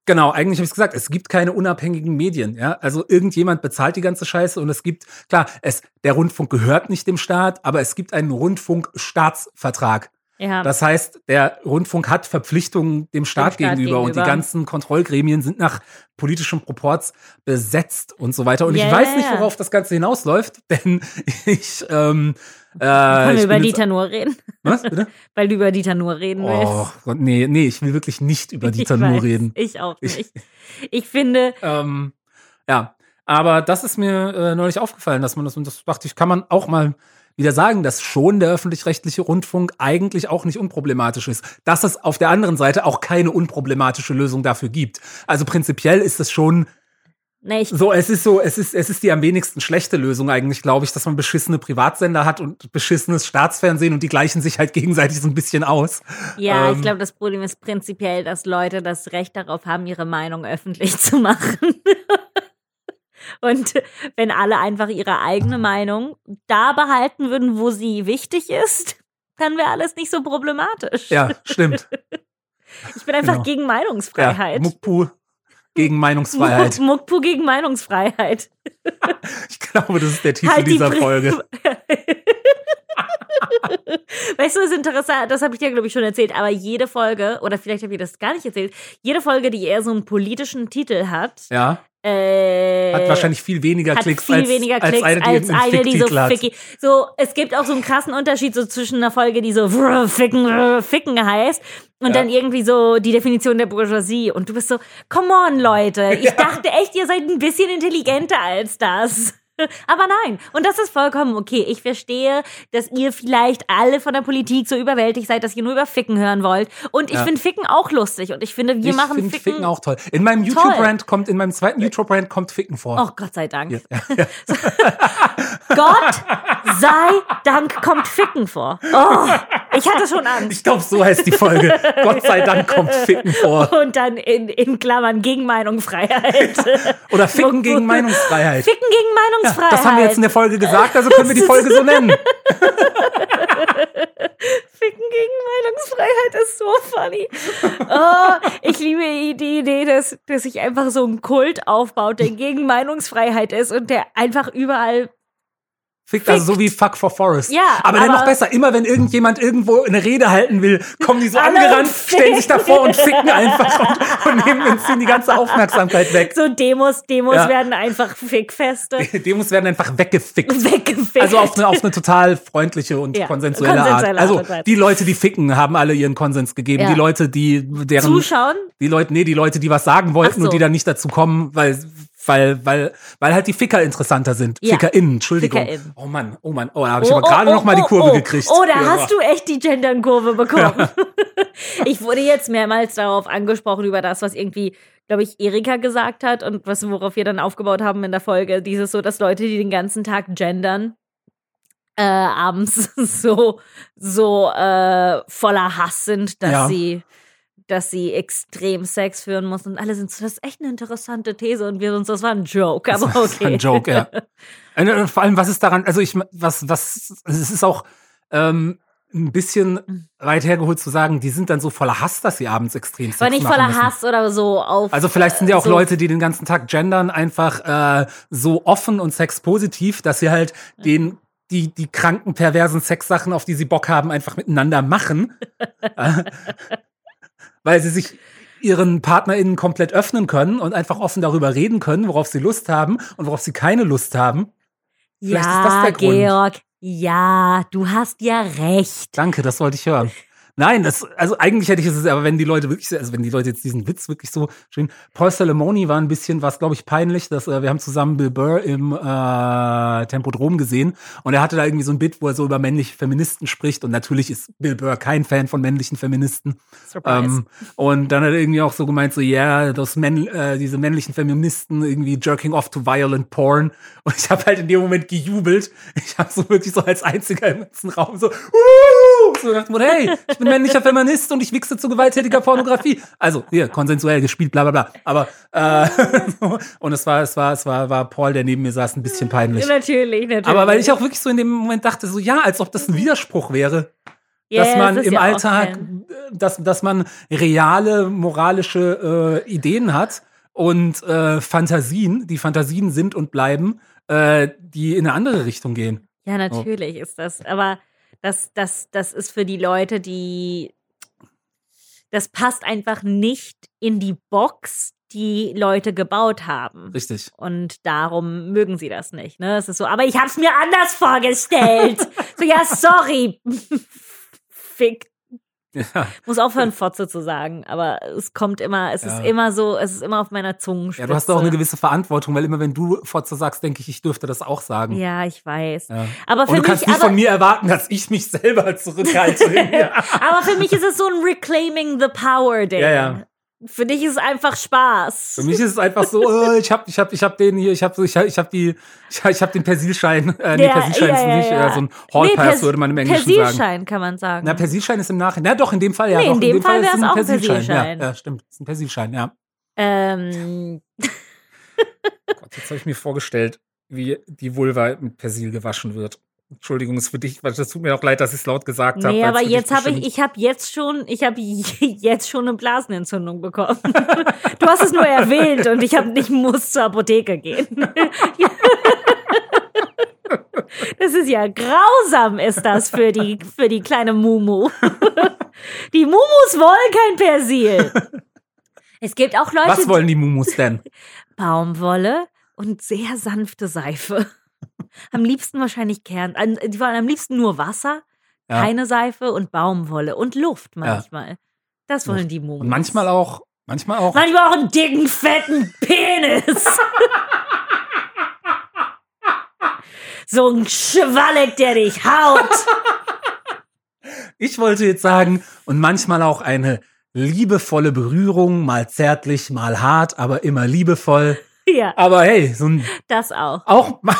Genau, eigentlich habe ich gesagt, es gibt keine unabhängigen Medien. Ja? Also irgendjemand bezahlt die ganze Scheiße und es gibt, klar, es, der Rundfunk gehört nicht dem Staat, aber es gibt einen Rundfunkstaatsvertrag. Ja. Das heißt, der Rundfunk hat Verpflichtungen dem Staat, Staat gegenüber, und die gegenüber. ganzen Kontrollgremien sind nach politischem Proporz besetzt und so weiter. Und Ja, ich weiß nicht, worauf das Ganze hinausläuft, denn ich, ähm, äh, Wollen ich wir über Dieter Nur reden? Was, bitte? Weil du über Dieter Nur reden Oh, willst. Gott, nee, nee, ich will wirklich nicht über Dieter ich weiß, reden. Ich auch Ich- nicht. Ich finde, Ähm, ja, aber das ist mir äh, neulich aufgefallen, dass man das, und das dachte ich, kann man auch mal wieder sagen, dass schon der öffentlich-rechtliche Rundfunk eigentlich auch nicht unproblematisch ist. Dass es auf der anderen Seite auch keine unproblematische Lösung dafür gibt. Also prinzipiell ist es schon ne, ich, so, es ist so, es ist, es ist die am wenigsten schlechte Lösung eigentlich, glaube ich, dass man beschissene Privatsender hat und beschissenes Staatsfernsehen und die gleichen sich halt gegenseitig so ein bisschen aus. ja, ähm, ich glaube, das Problem ist prinzipiell, dass Leute das Recht darauf haben, ihre Meinung öffentlich zu machen. Und wenn alle einfach ihre eigene Meinung da behalten würden, wo sie wichtig ist, dann wäre alles nicht so problematisch. Ja, stimmt. Ich bin einfach genau. gegen Ja, Meinungsfreiheit. Mukpu gegen Meinungsfreiheit. Muckpu gegen Meinungsfreiheit. Ich glaube, das ist der Titel Halt die dieser Pri- Folge. Weißt du, was interessant, das habe ich dir, glaube ich, schon erzählt, aber jede Folge, oder vielleicht habe ich das gar nicht erzählt, jede Folge, die eher so einen politischen Titel hat, Ja, äh, hat wahrscheinlich viel weniger Klicks viel als, weniger als Klicks eine, die als eine, die so hat. ficky. So, es gibt auch so einen krassen Unterschied so zwischen einer Folge, die so vrr, ficken, vrr, ficken heißt und Ja. dann irgendwie so die Definition der Bourgeoisie und du bist so, come on, Leute, ich dachte echt, ihr seid ein bisschen intelligenter als das. Aber nein, und das ist vollkommen okay. Ich verstehe, dass ihr vielleicht alle von der Politik so überwältigt seid, dass ihr nur über Ficken hören wollt. Und ich Ja. finde Ficken auch lustig. Und ich finde, wir ich machen finde Ficken. Ficken auch toll. In meinem. YouTube-Brand kommt, in meinem zweiten YouTube-Brand kommt Ficken vor. Oh Gott sei Dank. Ja, ja. Gott sei Dank kommt Ficken vor. Oh, ich hatte schon Angst. Ich glaube, so heißt die Folge. Gott sei Dank kommt Ficken vor. Und dann in, in Klammern gegen Meinungsfreiheit. Oder Ficken gegen Meinungsfreiheit. Ficken gegen Ja, Meinungsfreiheit. das haben wir jetzt in der Folge gesagt, also können wir die Folge so nennen. Ficken gegen Meinungsfreiheit ist so funny. Oh, ich liebe die Idee, dass, dass sich einfach so ein Kult aufbaut, der gegen Meinungsfreiheit ist und der einfach überall. Fickt, also so wie Fuck for Forest. Ja, aber dann aber- noch besser, immer wenn irgendjemand irgendwo eine Rede halten will, kommen die so angerannt, stellen sich davor und ficken einfach und, und nehmen uns die ganze Aufmerksamkeit weg. So Demos, Demos Ja. werden einfach Fickfeste. Demos werden einfach weggefickt. Weggefickt. Also auf eine, auf eine total freundliche und Ja, konsensuelle, konsensuelle Art. Also die Leute, die ficken, haben alle ihren Konsens gegeben. Ja. Die Leute, die deren Zuschauen. die Leute, nee, die Leute, die was sagen wollten so. und die dann nicht dazu kommen, weil weil weil weil halt die Ficker interessanter sind. Ja. FickerInnen, Entschuldigung. FickerInnen. Oh Mann, oh Mann, oh, da habe ich aber gerade noch mal die Kurve oh, gekriegt. Oh, da Ja. hast du echt die Gendern-Kurve bekommen. ich wurde jetzt mehrmals darauf angesprochen, über das, was irgendwie, glaube ich, Erika gesagt hat und was, worauf wir dann aufgebaut haben in der Folge. Dieses so, dass Leute, die den ganzen Tag gendern, äh, abends so, so äh, voller Hass sind, dass Ja. sie dass sie extrem Sex führen muss und alle sind so, das ist echt eine interessante These und wir uns, das war ein Joke, aber Das ist okay. Ein Joke, ja. Äh, Vor allem, was ist daran, also ich, was, was, es ist auch ähm, ein bisschen Mhm. weit hergeholt zu sagen, die sind dann so voller Hass, dass sie abends extrem Sex Aber nicht voller müssen. Hass oder so auf. Also vielleicht sind ja auch so, Leute, die den ganzen Tag gendern, einfach äh, so offen und sexpositiv, dass sie halt den die, die kranken, perversen Sexsachen, auf die sie Bock haben, einfach miteinander machen. Weil sie sich ihren PartnerInnen komplett öffnen können und einfach offen darüber reden können, worauf sie Lust haben und worauf sie keine Lust haben. Vielleicht ja, ist das der Grund. Georg, ja, du hast ja recht. Danke, das wollte ich hören. Nein, das, also eigentlich hätte ich es, aber wenn die Leute wirklich, also wenn die Leute jetzt diesen Witz wirklich so schön. Paul Salamoni war ein bisschen, was glaube ich peinlich, dass äh, wir haben zusammen Bill Burr im äh, Tempodrom gesehen und er hatte da irgendwie so ein Bit, wo er so über männliche Feministen spricht und natürlich ist Bill Burr kein Fan von männlichen Feministen. Surprise. Ähm, und dann hat er irgendwie auch so gemeint, so, ja, yeah, das Männ äh, diese männlichen Feministen irgendwie jerking off to violent porn. Und ich habe halt in dem Moment gejubelt. Ich habe so wirklich so als einziger im ganzen Raum so, uh, so gedacht, hey, ich bin männlicher Feminist und ich wichse zu gewalttätiger Pornografie. Also hier, konsensuell gespielt, bla bla bla. Aber äh, und es war, es war, es war, war Paul, der neben mir saß, ein bisschen peinlich. Natürlich, natürlich. Aber weil ich auch wirklich so in dem Moment dachte, so ja, als ob das ein Widerspruch wäre Ja, dass man das im ja Alltag, kein- dass, dass man reale moralische äh, Ideen hat und äh, Fantasien, die Fantasien sind und bleiben, äh, die in eine andere Richtung gehen. Ja, natürlich ist das. Aber das, das, das ist für die Leute, die. Das passt einfach nicht in die Box, die Leute gebaut haben. Richtig. Und darum mögen sie das nicht. Ne? Es ist so, aber ich hab's mir anders vorgestellt. so, ja, sorry. Fick. Ja. Muss aufhören, Fotze zu sagen. Aber es kommt immer, es Ja. ist immer so, es ist immer auf meiner Zungenspitze. ja, du hast auch eine gewisse Verantwortung, weil immer wenn du Fotze sagst, denke ich, ich dürfte das auch sagen. Ja, ich weiß. Ja. Aber für Und du mich, kannst nicht von mir erwarten, dass ich mich selber zurückhalte. aber für mich ist es so ein Reclaiming the Power Ding. Ja, ja. Für dich ist es einfach Spaß. Für mich ist es einfach so, oh, ich hab, ich hab, ich hab den hier, ich hab, so- ich hab, ich hab die, ich hab, ich hab den Persilschein, äh, nee, Ja, Persilschein ja, ist ja, nicht, ja. äh, so ein Hall Pass Pers- würde man im Englischen sagen. Persilschein kann man sagen. Na, Persilschein ist im Nachhinein. Na doch, in dem Fall ja. Nee, doch, in dem Fall ist wär's ein auch ein Persilschein. Ja, ja, stimmt. Ist ein Persilschein, ja. ähm, Gott, jetzt habe ich mir vorgestellt, wie die Vulva mit Persil gewaschen wird. Entschuldigung, ist für dich, weil das tut mir auch leid, dass ich es laut gesagt habe. nee, es aber jetzt habe ich, ich habe jetzt schon, ich habe jetzt schon eine Blasenentzündung bekommen. du hast es nur erwähnt und ich habe nicht muss zur Apotheke gehen. Das ist ja grausam, ist das für die, für die kleine Mumu. Die Mumus wollen kein Persil. Es gibt auch Leute, Was wollen die Mumus denn? Baumwolle und sehr sanfte Seife. Am liebsten wahrscheinlich Kern. Die wollen am liebsten nur Wasser, Ja. keine Seife und Baumwolle und Luft manchmal. Das wollen die Mumus. Und manchmal auch, manchmal auch. Manchmal auch einen dicken, fetten Penis. so ein Schwalleck, der dich haut. Ich wollte jetzt sagen, und manchmal auch eine liebevolle Berührung, mal zärtlich, mal hart, aber immer liebevoll. Ja, Aber hey, so ein, das auch. auch,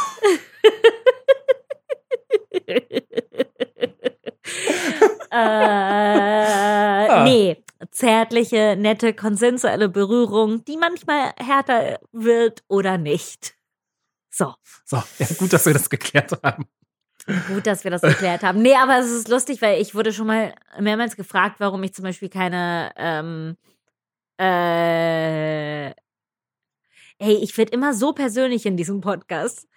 Äh, nee, zärtliche, nette, konsensuelle Berührung, die manchmal härter wird oder nicht. So, so, ja, gut, dass wir das geklärt haben. gut, dass wir das geklärt haben. Nee, aber es ist lustig, weil ich wurde schon mal mehrmals gefragt, warum ich zum Beispiel keine, ähm, äh, ey, ich werde immer so persönlich in diesem Podcast.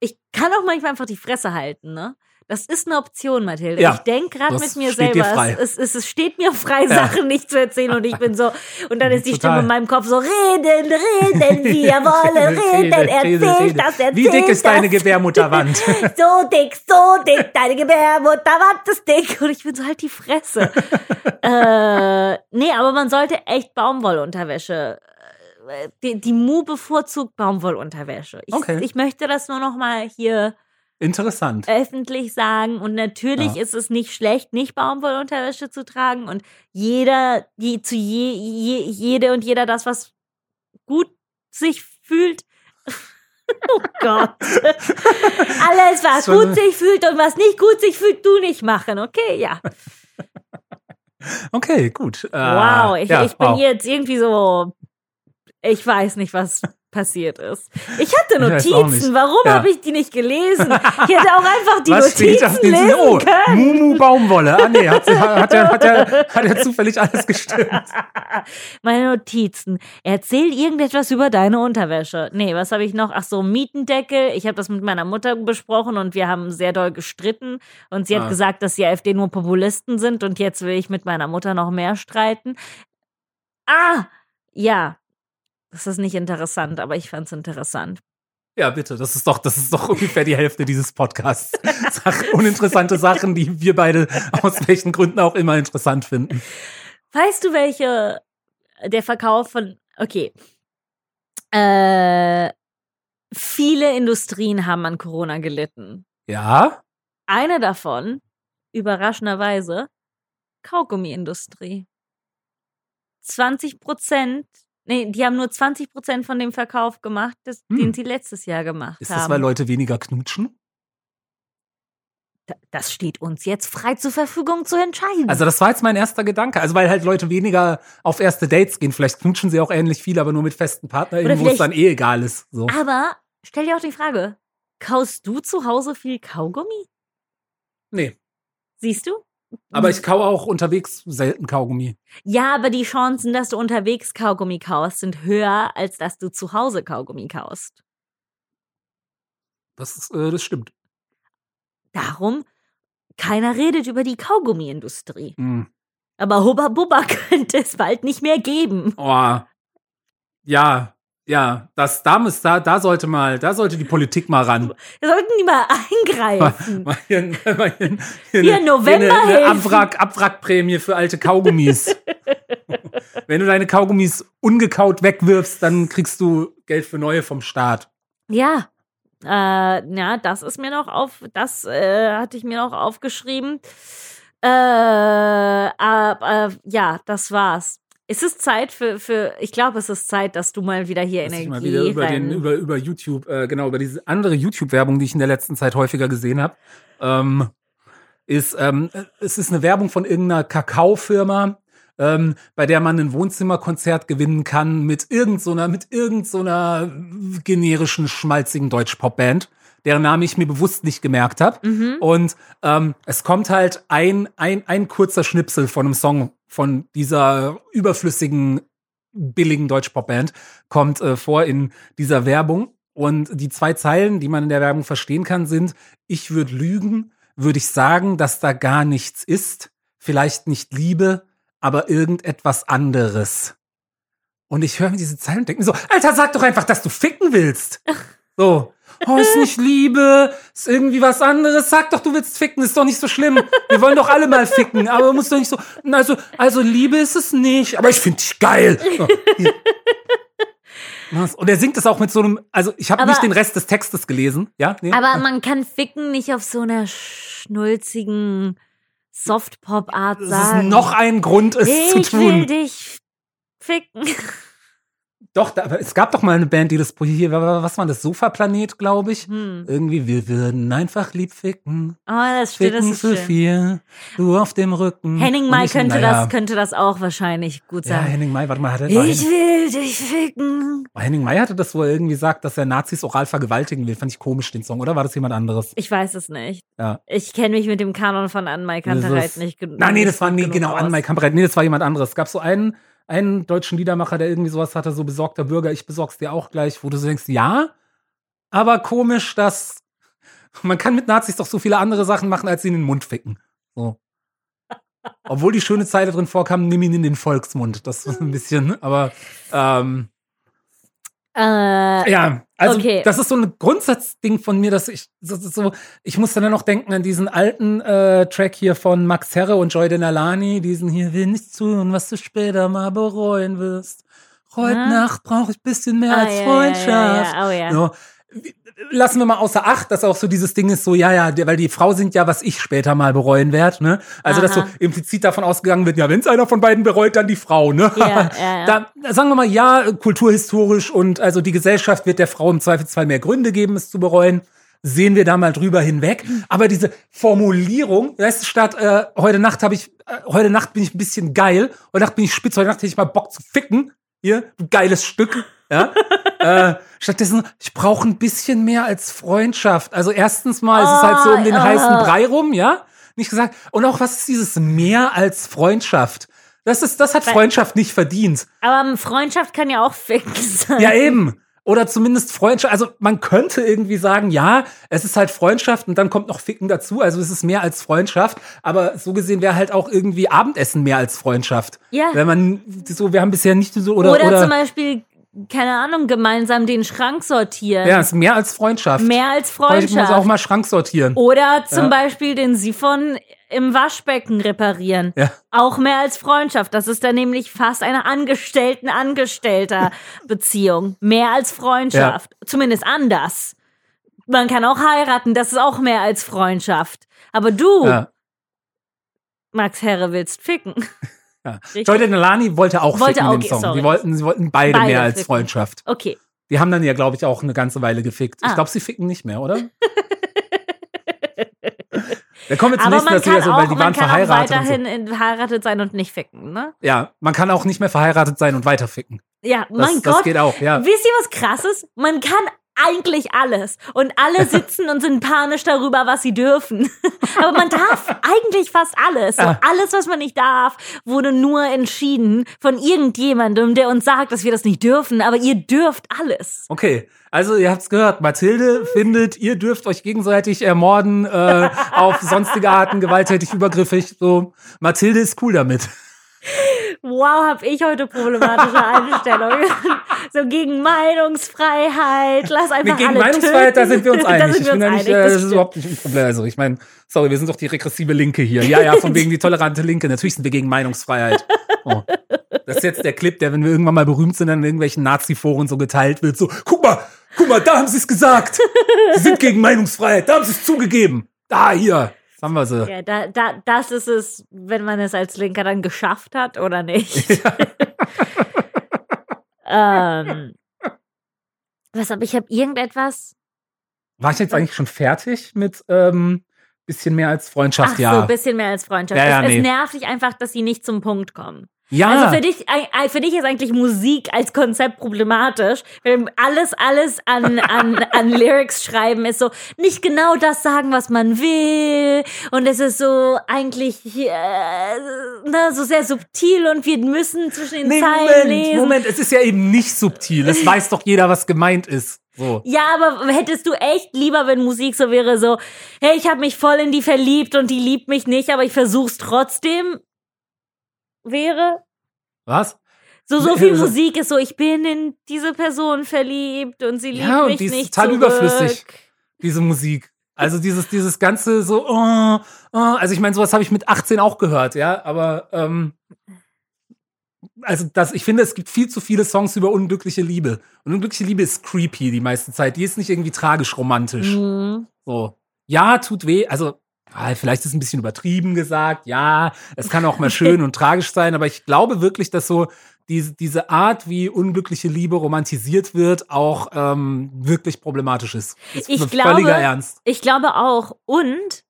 Ich kann auch manchmal einfach die Fresse halten, ne? Das ist eine Option, Mathilde. Ja, ich denke gerade mit mir selber. Es, es, es steht mir frei, Sachen nicht zu erzählen und ich bin so, und dann ist die Total. Stimme in meinem Kopf so, reden, reden, wir wollen reden, erzähl das, erzähl Wie dick ist das. deine Gebärmutterwand? so dick, so dick, deine Gebärmutterwand ist dick. Und ich bin so halt die Fresse. äh, nee, aber man sollte echt Baumwollunterwäsche. Die, die Mu bevorzugt Baumwollunterwäsche. Ich, Okay. ich möchte das nur noch mal hier Interessant. öffentlich sagen. Und natürlich Ja. ist es nicht schlecht, nicht Baumwollunterwäsche zu tragen. Und jeder, die, zu je, je, jede und jeder das, was gut sich fühlt. oh Gott. Alles, was Schon- gut sich fühlt und was nicht gut sich fühlt, du nicht machen. Okay, ja. Okay, gut. Äh, Wow, ich, ja, ich bin wow. jetzt irgendwie so. Ich weiß nicht, was passiert ist. Ich hatte Ich Notizen. nicht. Warum Ja. habe ich die nicht gelesen? Ich hätte auch einfach die Was steht Notizen den lesen Oh, können. Mumu Baumwolle. Ah nee, hat, hat, ja, hat, hat ja zufällig alles gestimmt. Meine Notizen. Erzähl irgendetwas über deine Unterwäsche. Nee, was habe ich noch? Ach so, Mietendeckel. Ich habe das mit meiner Mutter besprochen und wir haben sehr doll gestritten. Und sie hat Ah. gesagt, dass die AfD nur Populisten sind und jetzt will ich mit meiner Mutter noch mehr streiten. Ah, ja. Das ist nicht interessant, aber ich fand's interessant. Ja, bitte. Das ist doch, das ist doch ungefähr die Hälfte dieses Podcasts. Sach uninteressante Sachen, die wir beide aus welchen Gründen auch immer interessant finden. Weißt du, welche der Verkauf von, okay. Äh, viele Industrien haben an Corona gelitten. Ja? Eine davon, überraschenderweise, Kaugummiindustrie. 20 Prozent, nee, die haben nur 20 Prozent von dem Verkauf gemacht, das, Hm. den sie letztes Jahr gemacht Ist haben. das, weil Leute weniger knutschen? Da- das steht uns jetzt frei zur Verfügung zu entscheiden. Also das war jetzt mein erster Gedanke. Also weil halt Leute weniger auf erste Dates gehen. Vielleicht knutschen sie auch ähnlich viel, aber nur mit festen PartnerInnen, Oder wo es dann eh egal ist. So. Aber stell dir auch die Frage, kaust du zu Hause viel Kaugummi? Nee. Siehst du? Aber ich kaue auch unterwegs selten Kaugummi. Ja, aber die Chancen, dass du unterwegs Kaugummi kaust, sind höher, als dass du zu Hause Kaugummi kaust. Das, ist, äh, das stimmt. Darum, keiner redet über die Kaugummiindustrie. Hm. Aber Hubba Bubba könnte es bald nicht mehr geben. Oh. Ja, ja. Das, da, muss, da, da sollte mal, da sollte die Politik mal ran. Da sollten die mal eingreifen. Mal hier, mal hier, hier, Hier, eine- November hier eine, eine. Abwrack, Abwrackprämie für alte Kaugummis. Wenn du deine Kaugummis ungekaut wegwirfst, dann kriegst du Geld für neue vom Staat. Ja. Äh, ja, das ist mir noch auf, das äh, hatte ich mir noch aufgeschrieben. Äh, äh, ja, das war's. Ist es Zeit für, für ich glaube, es ist Zeit, dass du mal wieder hier Dass ich Energie mal wieder über, den, über, über YouTube, äh, genau, über diese andere YouTube-Werbung, die ich in der letzten Zeit häufiger gesehen habe, ähm, ist, ähm, es ist eine Werbung von irgendeiner Kakaofirma, ähm, bei der man ein Wohnzimmerkonzert gewinnen kann mit irgend so mit irgend so generischen, schmalzigen Deutsch-Pop-Band, deren Name ich mir bewusst nicht gemerkt habe. mhm. Und ähm, es kommt halt ein, ein, ein kurzer Schnipsel von einem Song von dieser überflüssigen, billigen Deutsch-Pop-Band kommt äh, vor in dieser Werbung. Und die zwei Zeilen, die man in der Werbung verstehen kann, sind, ich würde lügen, würde ich sagen, dass da gar nichts ist, vielleicht nicht Liebe, aber irgendetwas anderes. Und ich höre mir diese Zeilen und denke mir so, Alter, sag doch einfach, dass du ficken willst. So. Oh, ist nicht Liebe, ist irgendwie was anderes. Sag doch, du willst ficken, ist doch nicht so schlimm. Wir wollen doch alle mal ficken, aber muss doch nicht so. Also, also Liebe ist es nicht, aber ich finde dich geil. So? Und er singt es auch mit so einem, also ich habe nicht den Rest des Textes gelesen, ja? Nee? Aber man kann Ficken nicht auf so einer schnulzigen Softpop-Art das sagen. ist noch ein Grund, es zu ich will tun. dich ficken. Doch, da, aber es gab doch mal eine Band, die das hier, was war das, Sofa-Planet, glaube ich. Hm. Irgendwie, wir würden einfach lieb ficken. Oh, das das Ficken ist für schön. vier, du auf dem Rücken. Henning Mai könnte, naja, das, könnte das auch wahrscheinlich gut Ja, sagen. Henning Mai, warte mal, hat er, ich Henning, will dich ficken. Henning Mai hatte das, wo er irgendwie sagt, dass er Nazis oral vergewaltigen will. Fand ich komisch, den Song, oder war das jemand anderes? Ich weiß es nicht. Ja. Ich kenne mich mit dem Kanon von Anne-Mai Kantereit Das nicht genug. Nein, nee, das war, genug genau, aus. an Mai Kamprad. Nee, das war jemand anderes. Es gab so einen, einen deutschen Liedermacher, der irgendwie sowas hatte, so besorgter Bürger, ich besorg's dir auch gleich, wo du so denkst, ja, aber komisch, dass man kann mit Nazis doch so viele andere Sachen machen, als sie in den Mund ficken. So. Obwohl die schöne Zeile drin vorkam, nimm ihn in den Volksmund. Das ist ein bisschen, aber ähm, Äh, ja, also Okay. das ist so ein Grundsatzding von mir, dass ich so, ich muss dann noch denken an diesen alten äh, Track hier von Max Herre und Joy Denalani, diesen hier will nichts tun, was du später mal bereuen wirst. Heute Ah. Nacht brauche ich bisschen mehr ah, als ja, Freundschaft. Ja, ja. Oh. So. Lassen wir mal außer Acht, dass auch so dieses Ding ist, so, ja, ja, weil die Frau sind ja, was ich später mal bereuen werde, ne? Also, dass so Aha. implizit davon ausgegangen wird, ja, wenn es einer von beiden bereut, dann die Frau, ne? Ja, ja, ja. Da, sagen wir mal, ja, kulturhistorisch und also die Gesellschaft wird der Frau im Zweifelsfall mehr Gründe geben, es zu bereuen. Sehen wir da mal drüber hinweg. Aber diese Formulierung, weißt du, statt äh, heute Nacht habe ich, äh, heute Nacht bin ich ein bisschen geil, heute Nacht bin ich spitz, heute Nacht hätte ich mal Bock zu ficken. Hier, du geiles Stück. Ja. äh, stattdessen, ich brauche ein bisschen mehr als Freundschaft. Also erstens mal, es ist halt so um den Ah, heißen. Brei rum, ja. Nicht gesagt. Und auch was ist dieses mehr als Freundschaft? Das ist, das hat Freundschaft nicht verdient. Aber Freundschaft kann ja auch ficken sein. Ja, eben. Oder zumindest Freundschaft. Also man könnte irgendwie sagen, ja, es ist halt Freundschaft und dann kommt noch Ficken dazu. Also es ist mehr als Freundschaft. Aber so gesehen wäre halt auch irgendwie Abendessen mehr als Freundschaft. Ja. Wenn man so, wir haben bisher nicht so oder Oder, oder, zum Beispiel keine Ahnung, gemeinsam den Schrank sortieren. Ja, ist mehr als Freundschaft. Mehr als Heute muss Freundschaft. auch mal Schrank sortieren. Oder zum Ja. Beispiel den Siphon im Waschbecken reparieren. Ja. Auch mehr als Freundschaft. Das ist dann nämlich fast eine Angestellten-Angestellter-Beziehung. Mehr als Freundschaft. Zumindest anders. Man kann auch heiraten, das ist auch mehr als Freundschaft. Aber du, Ja. Max Herre, willst ficken. Ja. Joy Denalani wollte auch Wollte ficken auch, in dem Song. sorry. Die wollten, sie wollten beide, Beide mehr als ficken. Freundschaft. Okay. Die haben dann ja, glaube ich, auch eine ganze Weile gefickt. Ich Ah. glaube, sie ficken nicht mehr, oder? Wir kommen jetzt Aber nächsten man dazu, kann, also, weil die man waren kann auch verheiratet. Und weiterhin in- verheiratet sein und nicht ficken, ne? so. Ja, man kann auch nicht mehr verheiratet sein und weiter ficken. Ja, Das, mein das Gott. geht auch, ja. Wisst ihr, was krass ist? Man kann eigentlich alles. Und alle sitzen und sind panisch darüber, was sie dürfen. Aber man darf eigentlich fast alles. So Ah. alles, was man nicht darf, wurde nur entschieden von irgendjemandem, der uns sagt, dass wir das nicht dürfen. Aber ihr dürft alles. Okay, also ihr habt's gehört. Mathilde findet, ihr dürft euch gegenseitig ermorden, äh, auf sonstige Arten, gewalttätig, übergriffig. So, Mathilde ist cool damit. Wow, hab ich heute problematische Einstellungen. so gegen Meinungsfreiheit. Lass einfach Nee, gegen alle Meinungsfreiheit, töten. da sind wir uns Da einig. sind ich wir bin da uns nicht, einig, äh, das das ist überhaupt nicht ein Problem. Also ich meine, sorry, wir sind doch die regressive Linke hier. Ja, ja, von wegen die tolerante Linke. Natürlich sind wir gegen Meinungsfreiheit. Oh. Das ist jetzt der Clip, der, wenn wir irgendwann mal berühmt sind, dann in irgendwelchen Nazi-Foren so geteilt wird. So, guck mal, guck mal, da haben sie es gesagt. Sie sind gegen Meinungsfreiheit. Da haben sie es zugegeben. Da, hier. Das haben wir sie. Ja, da, da, das ist es, wenn man es als Linker dann geschafft hat oder nicht. ähm, was, aber ich habe irgendetwas. War ich jetzt eigentlich schon fertig mit ähm, bisschen mehr als Freundschaft? Ach so, ja. ein bisschen mehr als Freundschaft. Ja, ja, es, nee. es nervt dich einfach, dass sie nicht zum Punkt kommen. Ja. Also für dich, für dich ist eigentlich Musik als Konzept problematisch. Weil alles, alles an, an, an Lyrics schreiben ist so nicht genau das sagen, was man will. Und es ist so eigentlich äh, ne, so sehr subtil und wir müssen zwischen den Nee, Zeilen Moment, lesen. Moment, es ist ja eben nicht subtil. Es weiß doch jeder, was gemeint ist. So. Ja, aber hättest du echt lieber, wenn Musik so wäre, so, hey, ich habe mich voll in die verliebt und die liebt mich nicht, aber ich versuch's trotzdem? Wäre? Was? So, so viel Also- Musik ist so, ich bin in diese Person verliebt und sie liebt Ja, und mich die ist nicht total zurück. überflüssig. Diese Musik. Also dieses, dieses ganze so, oh, oh, also ich meine, sowas habe ich mit 18 auch gehört, ja, aber ähm, also das, ich finde, es gibt viel zu viele Songs über unglückliche Liebe. Und unglückliche Liebe ist creepy die meiste Zeit. Die ist nicht irgendwie tragisch romantisch. Mhm. So. Ja, tut weh. Also, ah, vielleicht ist es ein bisschen übertrieben gesagt. Ja, es kann auch mal schön und tragisch sein. Aber ich glaube wirklich, dass so diese, diese Art, wie unglückliche Liebe romantisiert wird, auch ähm, wirklich problematisch ist. ist Ich glaube- Ernst. Ich glaube auch. Und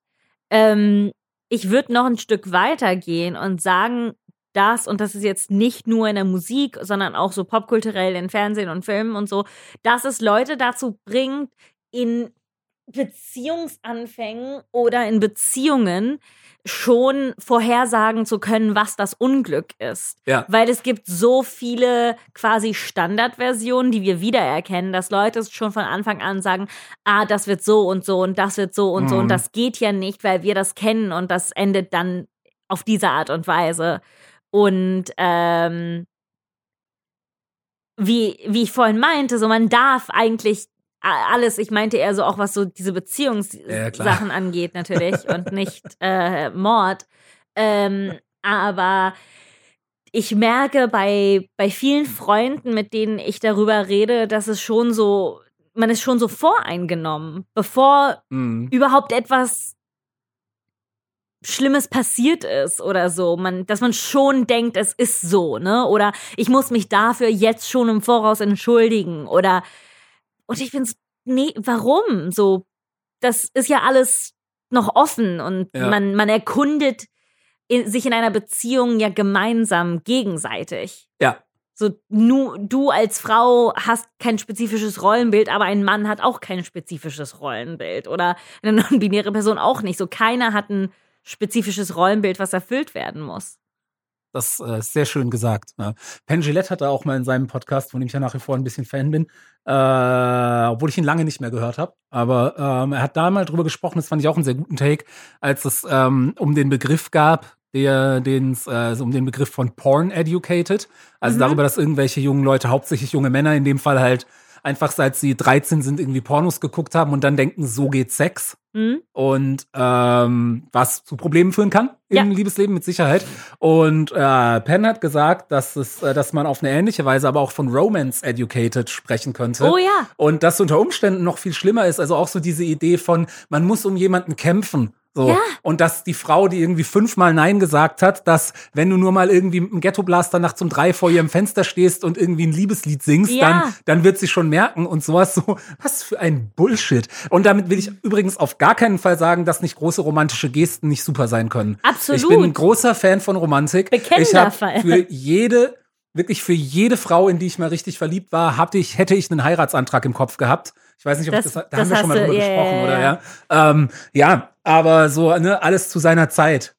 ähm, ich würde noch ein Stück weiter gehen und sagen, dass, und das ist jetzt nicht nur in der Musik, sondern auch so popkulturell in Fernsehen und Filmen und so, dass es Leute dazu bringt, in Beziehungsanfängen oder in Beziehungen schon vorhersagen zu können, was das Unglück ist. Ja. Weil es gibt so viele quasi Standardversionen, die wir wiedererkennen, dass Leute es schon von Anfang an sagen, ah, das wird so und so und das wird so und so Mhm. und das geht ja nicht, weil wir das kennen und das endet dann auf diese Art und Weise. Und ähm, wie, wie ich vorhin meinte, so man darf eigentlich alles, ich meinte eher so auch, was so diese Ja, Beziehungssachen klar. angeht, natürlich, und nicht äh, Mord. Ähm, aber ich merke bei, bei vielen Freunden, mit denen ich darüber rede, dass es schon so, man ist schon so voreingenommen, bevor Mhm. überhaupt etwas Schlimmes passiert ist oder so. Man, dass man schon denkt, es ist so, ne? Oder ich muss mich dafür jetzt schon im Voraus entschuldigen. Oder und ich bin's, nee, warum? So, das ist ja alles noch offen und Ja. man, man erkundet in, sich in einer Beziehung ja gemeinsam gegenseitig. Ja. So, nu, du als Frau hast kein spezifisches Rollenbild, aber ein Mann hat auch kein spezifisches Rollenbild. Oder eine non-binäre Person auch nicht. So, keiner hat ein spezifisches Rollenbild, was erfüllt werden muss. Das äh, ist sehr schön gesagt. Ja. Penn Gillette hatte auch mal in seinem Podcast, von dem ich ja nach wie vor ein bisschen Fan bin, äh, obwohl ich ihn lange nicht mehr gehört habe. Aber ähm, er hat da mal drüber gesprochen, das fand ich auch einen sehr guten Take, als es ähm, um den Begriff gab, der, den äh, um den Begriff von Porn Educated. Also Mhm. darüber, dass irgendwelche jungen Leute, hauptsächlich junge Männer in dem Fall halt, einfach seit sie 13 sind, irgendwie Pornos geguckt haben und dann denken, so geht Sex. Hm? Und ähm, was zu Problemen führen kann im Ja. Liebesleben mit Sicherheit. Und äh, Penn hat gesagt, dass es, äh, dass man auf eine ähnliche Weise aber auch von Romance Educated sprechen könnte. Oh ja. Und das unter Umständen noch viel schlimmer ist, also auch so diese Idee von, man muss um jemanden kämpfen. So. Ja. Und dass die Frau, die irgendwie fünfmal Nein gesagt hat, dass wenn du nur mal irgendwie mit einem Ghetto-Blaster nachts um drei vor ihrem Fenster stehst und irgendwie ein Liebeslied singst, Ja. dann, dann wird sie schon merken und sowas so, was für ein Bullshit. Und damit will ich übrigens auf gar keinen Fall sagen, dass nicht große romantische Gesten nicht super sein können. Absolut. Ich bin ein großer Fan von Romantik. Bekennender ich habe Fall. für jede wirklich für jede Frau, in die ich mal richtig verliebt war, hatte ich, hätte ich einen Heiratsantrag im Kopf gehabt. Ich weiß nicht, ob Das- das, das, da das haben wir schon mal du- drüber ja, gesprochen, ja, oder ja. ja? Ähm, ja, aber so, ne, alles zu seiner Zeit.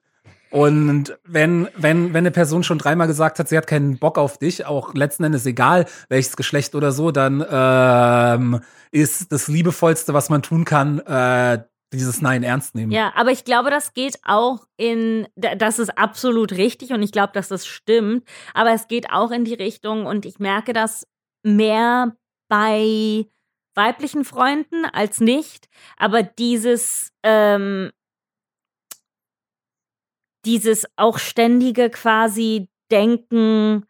Und wenn, wenn, wenn eine Person schon dreimal gesagt hat, sie hat keinen Bock auf dich, auch letzten Endes egal, welches Geschlecht oder so, dann ähm, ist das Liebevollste, was man tun kann, äh, dieses Nein ernst nehmen. Ja, aber ich glaube, das geht auch in, da- das ist absolut richtig und ich glaube, dass das stimmt, aber es geht auch in die Richtung und ich merke das mehr bei weiblichen Freunden als nicht, aber dieses, ähm, dieses auch ständige quasi Denken,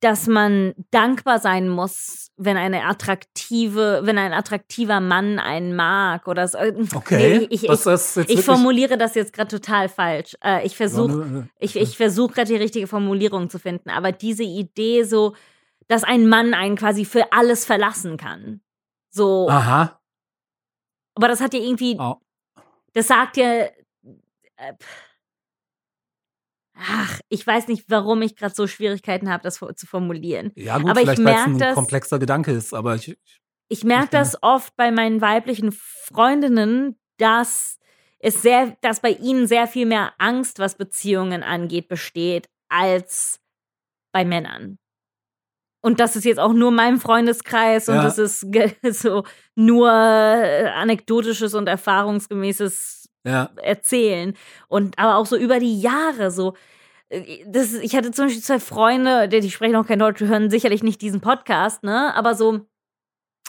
dass man dankbar sein muss, wenn eine attraktive, wenn ein attraktiver Mann einen mag oder so. Okay. Nee, ich, ich, Was ich wirklich- formuliere das jetzt gerade total falsch. Äh, ich versuche ne, ich, ich versuche gerade die richtige Formulierung zu finden, aber diese Idee so, dass ein Mann einen quasi für alles verlassen kann. So, Aha. aber das hat ja irgendwie, Oh. das sagt ja, äh, ach, ich weiß nicht, warum ich gerade so Schwierigkeiten habe, das zu formulieren. Ja, gut, Aber ich vielleicht weil es ein das- komplexer Gedanke ist, aber ich, ich Ich merke das oft bei meinen weiblichen Freundinnen, dass es sehr, dass bei ihnen sehr viel mehr Angst, was Beziehungen angeht, besteht, als bei Männern. Und das ist jetzt auch nur mein Freundeskreis und Ja. das ist so nur äh, anekdotisches und erfahrungsgemäßes ja. erzählen. Und aber auch so über die Jahre so. äh, Das, ich hatte zum Beispiel zwei Freunde, die, die sprechen auch kein Deutsch, die hören sicherlich nicht diesen Podcast, ne? Aber so,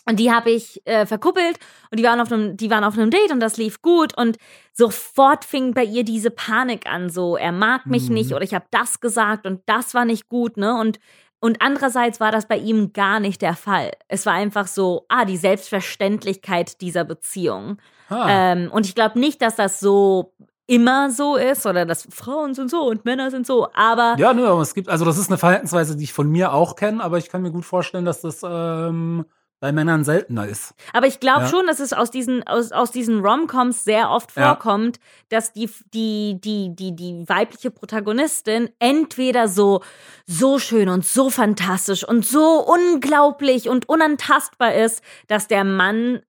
und die habe ich äh, verkuppelt und die waren auf einem, die waren auf einem Date und das lief gut und sofort fing bei ihr diese Panik an, so er mag mich Mhm. nicht oder ich habe das gesagt und das war nicht gut, ne? Und und andererseits war das bei ihm gar nicht der Fall. Es war einfach so, ah, die Selbstverständlichkeit dieser Beziehung. Ah. Ähm, und ich glaube nicht, dass das so immer so ist oder dass Frauen sind so und Männer sind so, aber Ja, nö, aber es gibt, also das ist eine Verhaltensweise, die ich von mir auch kenne, aber ich kann mir gut vorstellen, dass das ähm, bei Männern seltener ist. Aber ich glaube Ja. schon, dass es aus diesen, aus, aus diesen Rom-Coms sehr oft Ja. vorkommt, dass die, die, die, die, die weibliche Protagonistin entweder so, so schön und so fantastisch und so unglaublich und unantastbar ist, dass der Mann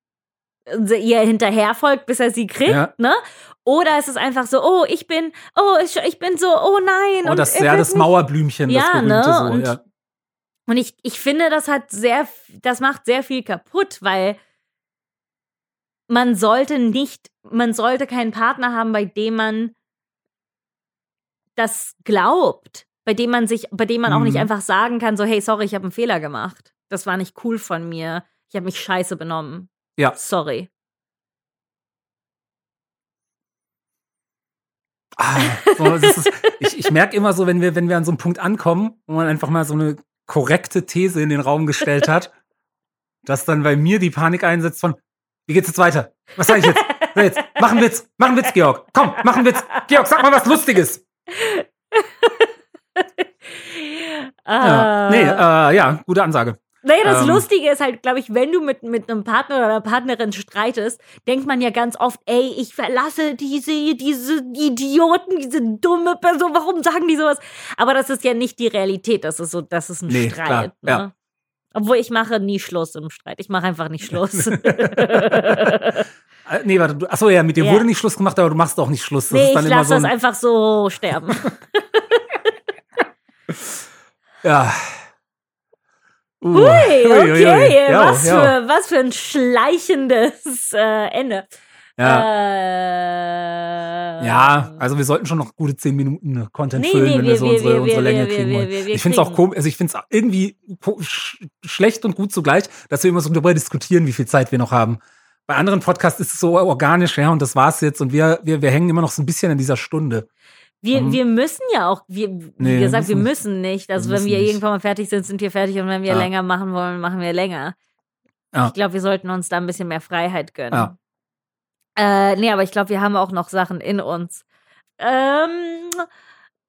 äh, ihr hinterherfolgt, bis er sie kriegt, Ja. ne? Oder es ist einfach so, oh, ich bin, oh, ich, ich bin so, oh nein. Oh, und das, ja, das Mauerblümchen, das Ja, berühmte ne, so, und- ja. Und ich, ich finde, das hat sehr, das macht sehr viel kaputt, weil man sollte nicht, man sollte keinen Partner haben, bei dem man das glaubt, bei dem man sich, bei dem man auch nicht Mhm. einfach sagen kann, so, hey, sorry, ich habe einen Fehler gemacht. Das war nicht cool von mir. Ich habe mich scheiße benommen. Ja. Sorry. Ah, so, ist, ich ich merke immer so, wenn wir, wenn wir an so einem Punkt ankommen, wo man einfach mal so eine korrekte These in den Raum gestellt hat, dass dann bei mir die Panik einsetzt von, wie geht's jetzt weiter? Was sag ich jetzt? Sag jetzt? Mach einen Witz, mach einen Witz, Georg. Komm, mach einen Witz. Georg, sag mal was Lustiges. Ja, Äh, nee, äh, ja, gute Ansage. Naja, das Ähm. Lustige ist halt, glaube ich, wenn du mit, mit einem Partner oder einer Partnerin streitest, denkt man ja ganz oft, ey, ich verlasse diese, diese Idioten, diese dumme Person, warum sagen die sowas? Aber das ist ja nicht die Realität, das ist so, das ist ein Nee, Streit. klar, ne? ja. Obwohl ich mache nie Schluss im Streit. Ich mache einfach nicht Schluss. Äh, nee, warte, du, achso, ja, mit dir Ja. wurde nicht Schluss gemacht, aber du machst auch nicht Schluss. Das nee, ich lasse so das ein, einfach so sterben. ja. Uh, Ui, ui, ui, ui. okay, Ja, was, ja. Für, was für ein schleichendes äh, Ende. Ja. Ja, also wir sollten schon noch gute zehn Minuten Content Nee, füllen, nee, wenn wir- wir, so unsere, wir- unsere Länge kriegen wollen. ich finde es auch komisch, also ich finde es irgendwie sch schlecht und gut zugleich, dass wir immer so darüber diskutieren, wie viel Zeit wir noch haben. Bei anderen Podcasts ist es so organisch, ja, und das war's jetzt. Und wir, wir, wir hängen immer noch so ein bisschen in dieser Stunde. Wir, Mhm. wir müssen ja auch, wir, wie Nee, gesagt, wir müssen nicht. Also Wir wenn müssen wir nicht. irgendwann mal fertig sind, sind wir fertig und wenn wir Ja. länger machen wollen, machen wir länger. Ja. Ich glaube, wir sollten uns da ein bisschen mehr Freiheit gönnen. Ja. Äh, nee, aber ich glaube, wir haben auch noch Sachen in uns. Ähm,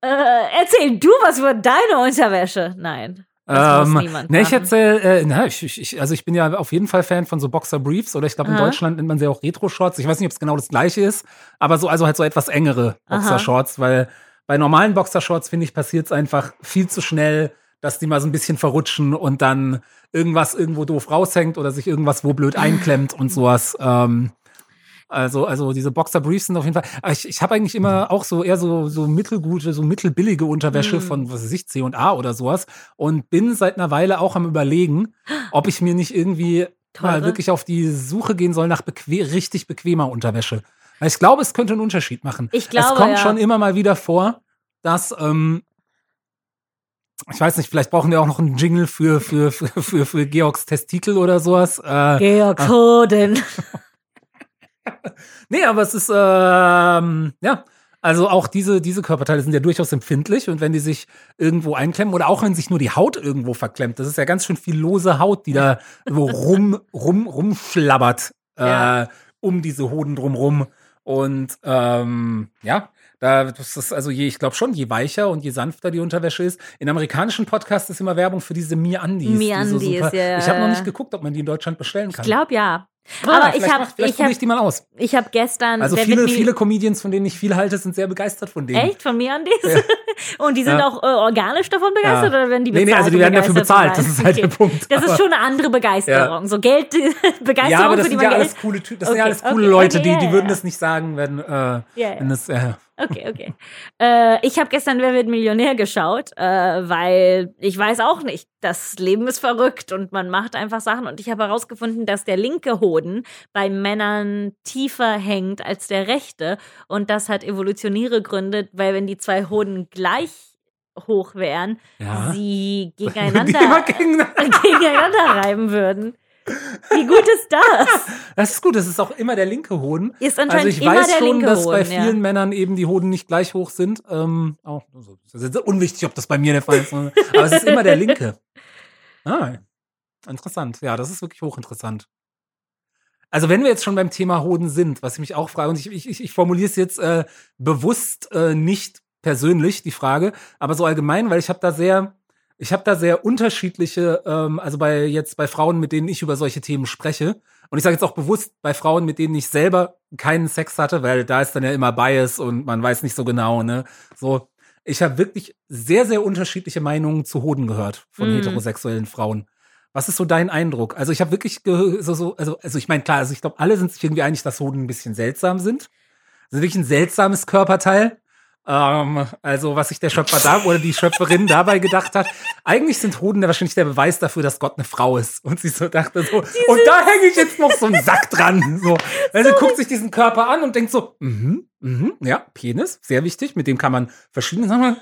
äh, erzähl du was über deine Unterwäsche. Nein. Das niemand ne, ich machen. erzähl, äh, na, ich, ich, also ich bin ja auf jeden Fall Fan von so Boxer Briefs oder ich glaube in. Deutschland nennt man sie auch Retro Shorts. Ich weiß nicht, ob es genau das gleiche ist, aber so also halt so etwas engere. Boxer Shorts, weil bei normalen Boxer Shorts finde ich passiert es einfach viel zu schnell, dass die mal so ein bisschen verrutschen und dann irgendwas irgendwo doof raushängt oder sich irgendwas wo blöd einklemmt und sowas. Ähm, also, also diese Boxer Briefs sind auf jeden Fall. Ich, ich habe eigentlich immer auch so eher so, so mittelgute, so mittelbillige Unterwäsche Mhm. von, was weiß ich, C und A oder sowas. Und bin seit einer Weile auch am überlegen, ob ich mir nicht irgendwie mal Teure? wirklich auf die Suche gehen soll nach bequem, richtig bequemer Unterwäsche. Weil ich glaube, es könnte einen Unterschied machen. Ich glaube, es kommt ja. schon immer mal wieder vor, dass, ähm, ich weiß nicht, vielleicht brauchen wir auch noch einen Jingle für, für, für, für, für Georgs Testikel oder sowas. Äh, Georg Hoden. Nee, aber es ist, ähm, ja, also auch diese, diese Körperteile sind ja durchaus empfindlich und wenn die sich irgendwo einklemmen oder auch wenn sich nur die Haut irgendwo verklemmt, das ist ja ganz schön viel lose Haut, die da so rum, rum, rumschlabbert äh, Ja. um diese Hoden drumrum. Und ähm, ja, da das ist also je, ich glaube schon, je weicher und je sanfter die Unterwäsche ist. In amerikanischen Podcasts ist immer Werbung für diese Me-Undies. die so ja. Ich habe noch nicht geguckt, ob man die in Deutschland bestellen Ich kann. glaube ja. Ah, aber ich habe ich probiere hab, ich die mal aus. ich hab gestern Also viele, viele Comedians, von denen ich viel halte, sind sehr begeistert von denen. Echt? Von mir an dies? Und die sind Ja. auch äh, organisch davon begeistert Ja. oder werden die Nee, bezahlt? nee, also die werden dafür bezahlt. Das ist halt der Punkt. Das ist schon eine andere Begeisterung. So Geld, Begeisterung ja, aber das für die sind ja alles coole Typen. Das sind ja Okay, alles coole okay, Leute, okay, die, ja, die ja, würden ja. das nicht sagen, wenn, äh, Ja, ja. wenn das, äh, Okay, okay. Äh, ich habe gestern Wer wird Millionär geschaut, äh, weil ich weiß auch nicht, das Leben ist verrückt und man macht einfach Sachen. Und ich habe herausgefunden, dass der linke Hoden bei Männern tiefer hängt als der rechte. Und das hat evolutionäre Gründe, weil wenn die zwei Hoden gleich hoch wären, ja. sie gegeneinander- gegeneinander reiben würden. Wie gut ist das? Das ist gut, das ist auch immer der linke Hoden. Ist Also anscheinend ich immer weiß der schon, linke dass bei Hoden. vielen ja. Männern eben die Hoden nicht gleich hoch sind. Ähm, auch, also, das ist unwichtig, ob das bei mir der Fall ist. Aber es ist immer der linke. Ah, interessant. Ja, das ist wirklich hochinteressant. Also wenn wir jetzt schon beim Thema Hoden sind, was ich mich auch frage, und ich, ich, ich formuliere es jetzt äh, bewusst äh, nicht persönlich, die Frage, aber so allgemein, weil ich habe da sehr, ich habe da sehr unterschiedliche, ähm, also bei jetzt bei Frauen, mit denen ich über solche Themen spreche, und ich sage jetzt auch bewusst bei Frauen, mit denen ich selber keinen Sex hatte, weil da ist dann ja immer Bias und man weiß nicht so genau, ne? So, ich habe wirklich sehr, sehr unterschiedliche Meinungen zu Hoden gehört von Mhm. heterosexuellen Frauen. Was ist so dein Eindruck? Also ich habe wirklich so, so, also, also ich meine, klar, also ich glaube, alle sind sich irgendwie einig, dass Hoden ein bisschen seltsam sind. Ist wirklich ein seltsames Körperteil. Ähm, also, was sich der Schöpfer da oder die Schöpferin dabei gedacht hat. Eigentlich sind Hoden wahrscheinlich der Beweis dafür, dass Gott eine Frau ist. Und sie so dachte so, und da hänge ich jetzt noch so einen Sack dran. So. Also guckt sich diesen Körper an und denkt so, mhm, mhm, ja, Penis, sehr wichtig, mit dem kann man verschiedene Sachen.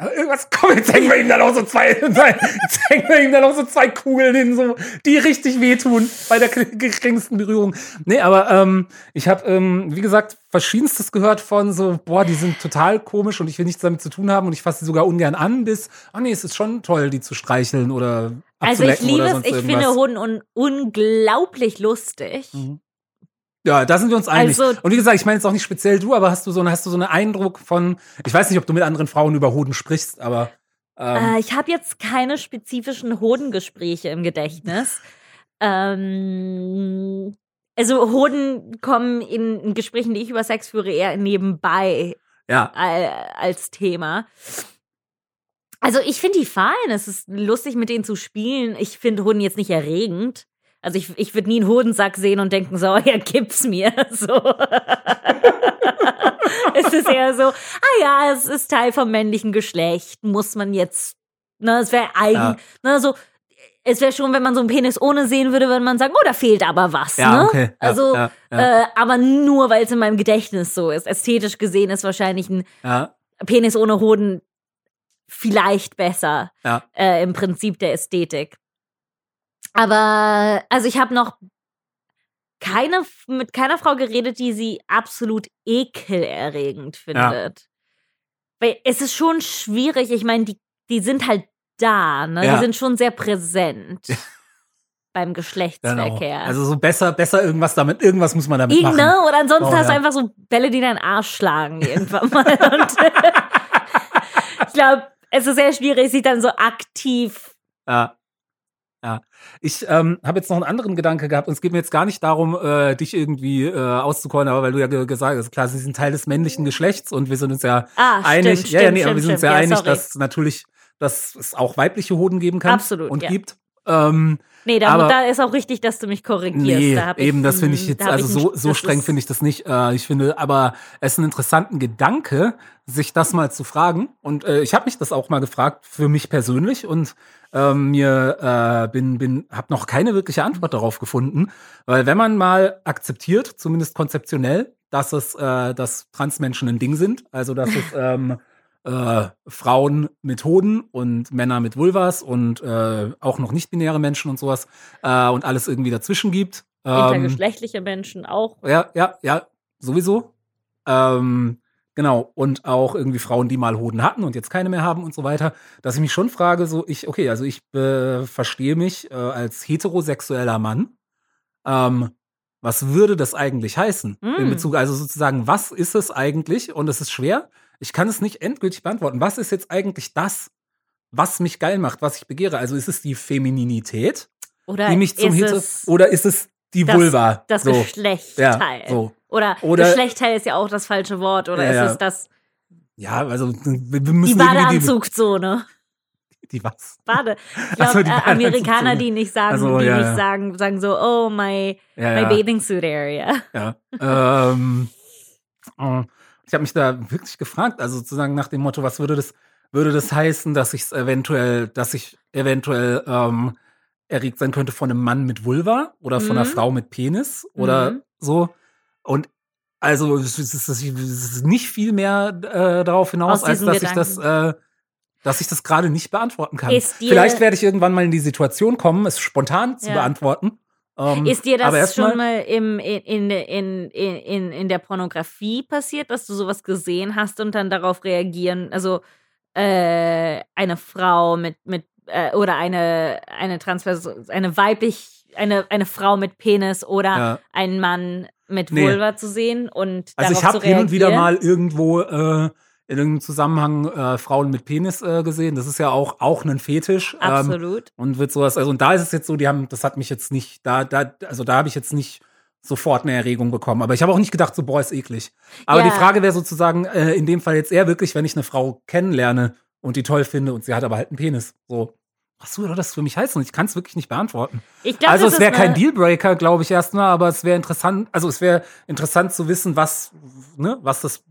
Aber irgendwas, komm, jetzt hängen wir ihm dann auch so zwei, jetzt hängen wir ihm dann auch so zwei Kugeln hin, so, die richtig wehtun bei der geringsten Berührung. Nee, aber ähm, ich habe, ähm, wie gesagt, verschiedenstes gehört von so, boah, die sind total komisch und ich will nichts damit zu tun haben und ich fasse sie sogar ungern an, bis, ah nee, es ist schon toll, die zu streicheln oder Also ich liebe es, ich irgendwas. finde Hoden un unglaublich lustig. Mhm. Ja, da sind wir uns einig. Also- und wie gesagt, ich meine jetzt auch nicht speziell du, aber hast du so, hast du so einen Eindruck von, ich weiß nicht, ob du mit anderen Frauen über Hoden sprichst, aber ähm, Äh, ich habe jetzt keine spezifischen Hodengespräche im Gedächtnis. ähm, also Hoden kommen in, in Gesprächen, die ich über Sex führe, eher nebenbei ja. äh, als Thema. Also ich finde die fein. Es ist lustig, mit denen zu spielen. Ich finde Hoden jetzt nicht erregend. Also ich, ich würde nie einen Hodensack sehen und denken, so, ja, gib's mir. So. es ist eher so, ah ja, es ist Teil vom männlichen Geschlecht. Muss man jetzt, ne, es wäre eigen, Ja. ne, so, es wäre schon, wenn man so einen Penis ohne sehen würde, würde man sagen, oh, da fehlt aber was. Ja, ne? okay. Ja, also, ja. Äh, aber nur, weil es in meinem Gedächtnis so ist. Ästhetisch gesehen ist wahrscheinlich ein Penis ohne Hoden vielleicht besser äh, im Prinzip der Ästhetik. Aber also ich habe noch keine mit keiner Frau geredet, die sie absolut ekelerregend findet. Weil es ist schon schwierig. Ich meine, die die sind halt da, ne? Ja. Die sind schon sehr präsent beim Genau. Geschlechtsverkehr. Also so besser, besser irgendwas damit, irgendwas muss man damit Irgend, machen. ne? Oder ansonsten Oh, hast du ja. einfach so Bälle, die deinen Arsch schlagen irgendwann mal. Und ich glaube, es ist sehr schwierig, sich dann so aktiv. Ja. Ja. Ich ähm, habe jetzt noch einen anderen Gedanke gehabt und es geht mir jetzt gar nicht darum, äh, dich irgendwie äh, auszucallen, aber weil du ja ge gesagt hast, klar, sie sind Teil des männlichen Geschlechts und wir sind uns ja Ah, einig, stimmt, ja, ja, stimmt, nee, aber wir stimmt, sind uns stimmt. ja Ja, einig, sorry. dass natürlich, dass es auch weibliche Hoden geben kann Absolut, und ja. gibt. Ähm, Nee, da, Aber- da ist auch richtig, dass du mich korrigierst. Nee, da ich, eben, das finde ich mm, jetzt, also ich so, so streng finde ich das nicht. Äh, ich finde, aber es ist ein interessanten Gedanke, sich das mal zu fragen. Und äh, ich habe mich das auch mal gefragt für mich persönlich und ähm, mir äh, bin, bin, habe noch keine wirkliche Antwort darauf gefunden. Weil wenn man mal akzeptiert, zumindest konzeptionell, dass es, äh, dass Transmenschen ein Ding sind, also dass es ähm, äh, Frauen mit Hoden und Männer mit Vulvas und äh, auch noch nicht-binäre Menschen und sowas äh, und alles irgendwie dazwischen gibt. Ähm, Intergeschlechtliche Menschen auch. ja, ja, ja, sowieso. Ähm, genau. Und auch irgendwie Frauen, die mal Hoden hatten und jetzt keine mehr haben und so weiter. Dass ich mich schon frage, so ich, okay, also ich äh, verstehe mich äh, als heterosexueller Mann. Ähm, was würde das eigentlich heißen? In Mm. Bezug, also sozusagen, was ist es eigentlich? Und es ist schwer. Ich kann es nicht endgültig beantworten. Was ist jetzt eigentlich das, was mich geil macht, was ich begehre? Also ist es die Femininität, Oder die mich zum es oder ist es die das- Vulva? das so. Geschlechtteil? Ja, so. Oder, Oder- Geschlechtteil ist ja auch das falsche Wort. Oder Ja, ist es das Ja, also wir die müssen irgendwie Badeanzugzone? die, die was? Bade. Ich so, glaube, die äh, Amerikaner, die nicht sagen, Ach so, die ja, nicht sagen, sagen so, oh, my, my ja, bathing suit area. ja. ähm, äh, ich habe mich da wirklich gefragt, also sozusagen nach dem Motto, was würde das würde das heißen, dass ich eventuell, dass ich eventuell ähm, erregt sein könnte von einem Mann mit Vulva oder von einer Mhm. Frau mit Penis oder Mhm. so und also es ist, nicht viel mehr äh, darauf hinaus, Aus als dass ich das äh, dass ich das gerade nicht beantworten kann. Vielleicht werde ich irgendwann mal in die Situation kommen, es spontan zu Ja. beantworten. Ähm, Ist dir das schon mal im, in, in, in, in, in der Pornografie passiert, dass du sowas gesehen hast und dann darauf reagieren? Also äh, eine Frau mit, mit äh, oder eine, eine Transperson, eine weiblich, eine, eine Frau mit Penis oder Ja. einen Mann mit Nee. Vulva zu sehen und Also ich habe hin und wieder mal irgendwo äh, in irgendeinem Zusammenhang äh, Frauen mit Penis äh, gesehen. Das ist ja auch auch ein Fetisch. Ähm, Absolut. und wird sowas, also und da ist es jetzt so, die haben, das hat mich jetzt nicht, da, da, also da habe ich jetzt nicht sofort eine Erregung bekommen. Aber ich habe auch nicht gedacht, so, boah, ist eklig. Aber Ja. die Frage wäre sozusagen, äh, in dem Fall jetzt eher wirklich, wenn ich eine Frau kennenlerne und die toll finde und sie hat aber halt einen Penis. So, was würde das für mich heißen? Ich kann es wirklich nicht beantworten. Ich glaub, also es wäre kein Dealbreaker, glaube ich erstmal, aber es wäre interessant, also es wäre interessant zu wissen, was, ne, was das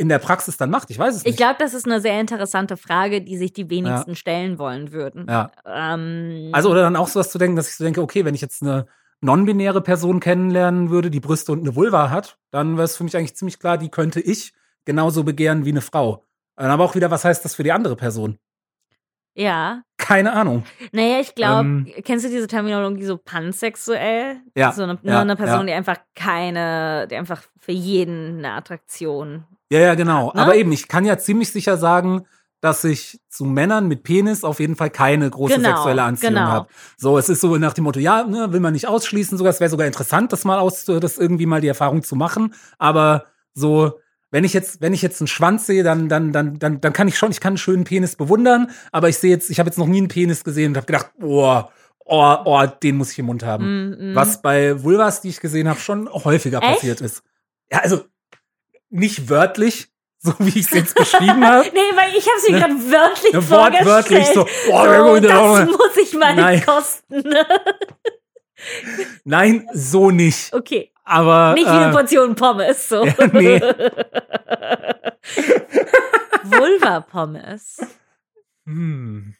in der Praxis dann macht. Ich weiß es Ich nicht. glaube, das ist eine sehr interessante Frage, die sich die wenigsten stellen wollen würden. Ja. Ähm, Also oder dann auch sowas zu denken, dass ich so denke, okay, wenn ich jetzt eine non-binäre Person kennenlernen würde, die Brüste und eine Vulva hat, dann wäre es für mich eigentlich ziemlich klar, die könnte ich genauso begehren wie eine Frau. Dann aber auch wieder, was heißt das für die andere Person? ja. Keine Ahnung. Naja, ich glaube, Ähm, kennst du diese Terminologie so pansexuell? Ja, So eine, ja, eine Person, ja. die einfach keine, die einfach für jeden eine Attraktion. Ja, ja, genau. Ne? Aber eben, ich kann ja ziemlich sicher sagen, dass ich zu Männern mit Penis auf jeden Fall keine große Genau, sexuelle Anziehung genau. habe. So, es ist so nach dem Motto, ja, ne, will man nicht ausschließen, sogar, es wäre sogar interessant, das mal aus, das irgendwie mal die Erfahrung zu machen. Aber so, wenn ich jetzt, wenn ich jetzt einen Schwanz sehe, dann, dann, dann, dann, dann kann ich schon, ich kann einen schönen Penis bewundern, aber ich sehe jetzt, ich habe jetzt noch nie einen Penis gesehen und habe gedacht, oh, oh, oh, den muss ich im Mund haben. Mm, mm. Was bei Vulvas, die ich gesehen habe, schon häufiger Echt? passiert ist. Ja, also nicht wörtlich, so wie ich es jetzt beschrieben habe. Nee, weil ich habe es mir Ne? gerade wörtlich Ne, vorgestellt. wortwörtlich so, oh, so, das muss ich mal Nein. kosten. Nein, so nicht. okay, Aber nicht wie eine äh, Portion Pommes. So. Ja, nee. Vulva-Pommes. hm.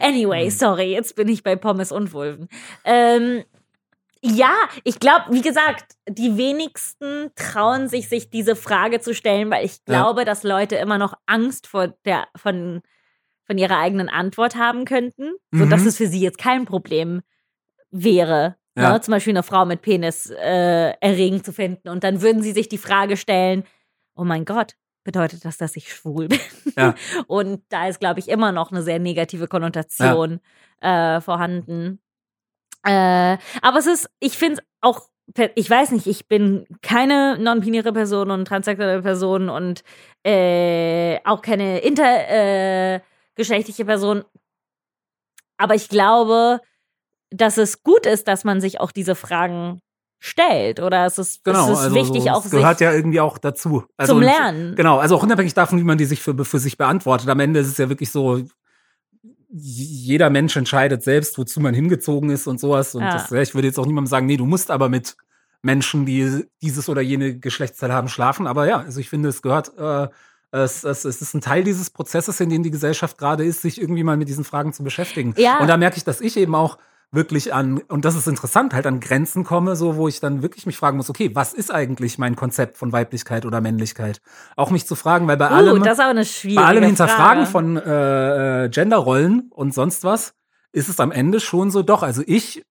Anyway, Hm. sorry, jetzt bin ich bei Pommes und Vulven. Ähm, ja, ich glaube, wie gesagt, die wenigsten trauen sich, sich diese Frage zu stellen, weil ich Ja. glaube, dass Leute immer noch Angst vor der, von, von ihrer eigenen Antwort haben könnten, sodass Mhm. es für sie jetzt kein Problem wäre, Ja. ne? zum Beispiel eine Frau mit Penis äh, erregend zu finden. Und dann würden sie sich die Frage stellen, oh mein Gott, bedeutet das, dass ich schwul bin? Ja. Und da ist, glaube ich, immer noch eine sehr negative Konnotation äh, vorhanden. Äh, aber es ist, ich finde es auch, ich weiß nicht, ich bin keine non-binäre Person und transsexuelle Person und äh, auch keine intergeschlechtliche Person. Aber ich glaube, dass es gut ist, dass man sich auch diese Fragen stellt. Oder es ist, Genau, es ist also wichtig, so, auch es gehört ja irgendwie auch dazu. Also zum Lernen. Genau, also auch unabhängig davon, wie man die sich für, für sich beantwortet. Am Ende ist es ja wirklich so, jeder Mensch entscheidet selbst, wozu man hingezogen ist und sowas. Und Ja. das, ja, ich würde jetzt auch niemandem sagen, nee, du musst aber mit Menschen, die dieses oder jene Geschlechtsteil haben, schlafen. Aber ja, also ich finde, es gehört, äh, es, es, es ist ein Teil dieses Prozesses, in dem die Gesellschaft gerade ist, sich irgendwie mal mit diesen Fragen zu beschäftigen. Ja. Und da merke ich, dass ich eben auch wirklich an, und das ist interessant, halt an Grenzen komme, so wo ich dann wirklich mich fragen muss, okay, was ist eigentlich mein Konzept von Weiblichkeit oder Männlichkeit? Auch mich zu fragen, weil bei Uh, allem, bei allem Hinterfragen Frage. von äh, äh, Genderrollen und sonst was, ist es am Ende schon so, doch, also ich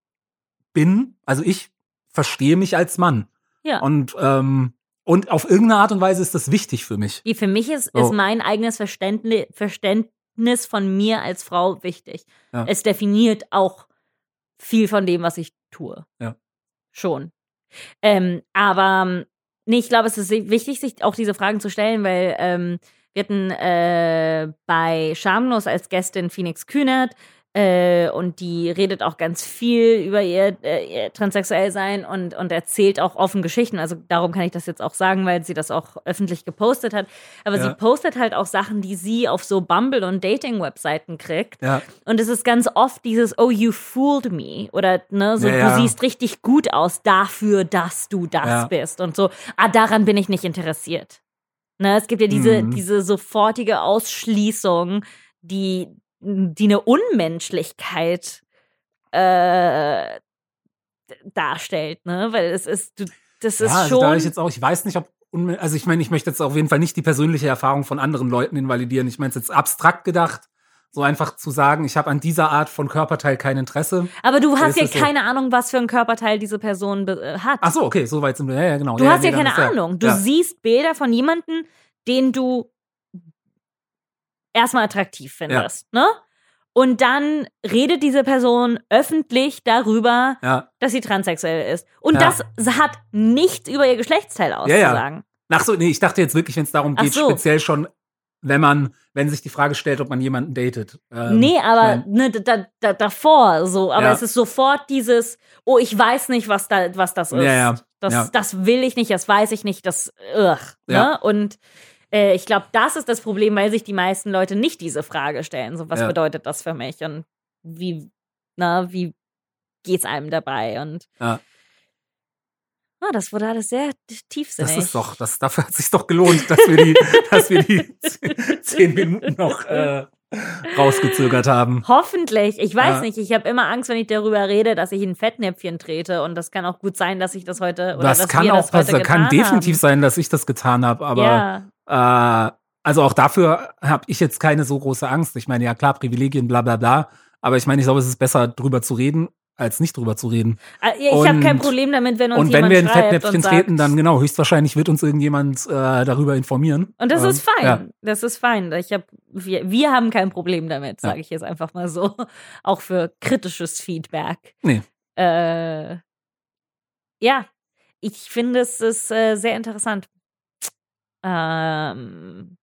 bin, also ich verstehe mich als Mann. Ja. Und, ähm, und auf irgendeine Art und Weise ist das wichtig für mich. Die für mich ist, So. ist mein eigenes Verständnis, Verständnis von mir als Frau wichtig. Ja. Es definiert auch viel von dem, was ich tue. Ja. Schon. Ähm, aber ähm, nee, ich glaube, es ist wichtig, sich auch diese Fragen zu stellen, weil ähm, wir hatten äh, bei Schamlos als Gästin Phoenix Kühnert äh, und die redet auch ganz viel über ihr, äh, ihr Transsexuellsein und, und erzählt auch offen Geschichten. Also darum kann ich das jetzt auch sagen, weil sie das auch öffentlich gepostet hat. Aber Ja. sie postet halt auch Sachen, die sie auf so Bumble- und Dating-Webseiten kriegt. Ja, Und es ist ganz oft dieses, oh, you fooled me. Oder, ne, so, Ja, du siehst richtig gut aus dafür, dass du das bist. Und so, ah, daran bin ich nicht interessiert. Ne, es gibt ja diese, Mhm. diese sofortige Ausschließung, die, die eine Unmenschlichkeit äh, darstellt, ne? Weil es ist, du, das ist ja also schon. da ich jetzt auch, ich weiß nicht, ob, also ich meine, ich möchte jetzt auf jeden Fall nicht die persönliche Erfahrung von anderen Leuten invalidieren. Ich meine es jetzt abstrakt gedacht, so einfach zu sagen, ich habe an dieser Art von Körperteil kein Interesse. aber du hast ist ja es so. keine Ahnung, was für ein Körperteil diese Person äh, hat. Ach so, okay, so weit sind wir. Ja, ja, genau. Du ja, hast ja nee, keine ist Ahnung. Du siehst Bilder von jemandem, den du erstmal attraktiv findest, ne? Und dann redet diese Person öffentlich darüber, Ja. dass sie transsexuell ist. Und Ja. das hat nichts über ihr Geschlechtsteil Ja, ja. auszusagen. Ach so, nee, ich dachte jetzt wirklich, wenn es darum geht, so. speziell schon, wenn man, wenn sich die Frage stellt, ob man jemanden datet. Ähm, nee, aber ne, da, da, davor so. Aber Ja. es ist sofort dieses, oh, ich weiß nicht, was, da, was das ist. Ja, ja. Das, Ja. das will ich nicht, das weiß ich nicht, das, ugh, ne? Ja. Und äh, ich glaube, das ist das Problem, weil sich die meisten Leute nicht diese Frage stellen. So, was Ja. bedeutet das für mich? Und wie, na, wie geht's einem dabei? Und Ja. ah, das wurde alles sehr tiefsinnig. Das ist doch, das, dafür hat sich doch gelohnt, dass wir die, dass wir die zehn Minuten noch äh, rausgezögert haben. Hoffentlich. Ich weiß Ja. nicht. Ich habe immer Angst, wenn ich darüber rede, dass ich in Fettnäpfchen trete. Und das kann auch gut sein, dass ich das heute oder Das dass kann wir auch das heute kann getan definitiv haben. sein, dass ich das getan habe, aber ja. Äh, also auch dafür habe ich jetzt keine so große Angst. Ich meine, ja klar, Privilegien, bla bla bla. Aber ich meine, ich glaube, es ist besser, drüber zu reden, als nicht drüber zu reden. Äh, Ich habe kein Problem damit, wenn uns Und wenn jemand wir in Fettnäpfchen treten, dann genau, höchstwahrscheinlich wird uns irgendjemand äh, darüber informieren. Und das Ähm, ist fein. Ja. Das ist fein. Ich hab, wir, wir haben kein Problem damit, Ja. sage ich jetzt einfach mal so. Auch für kritisches Feedback. Nee. Äh, ja, ich finde es ist äh, sehr interessant. Ähm,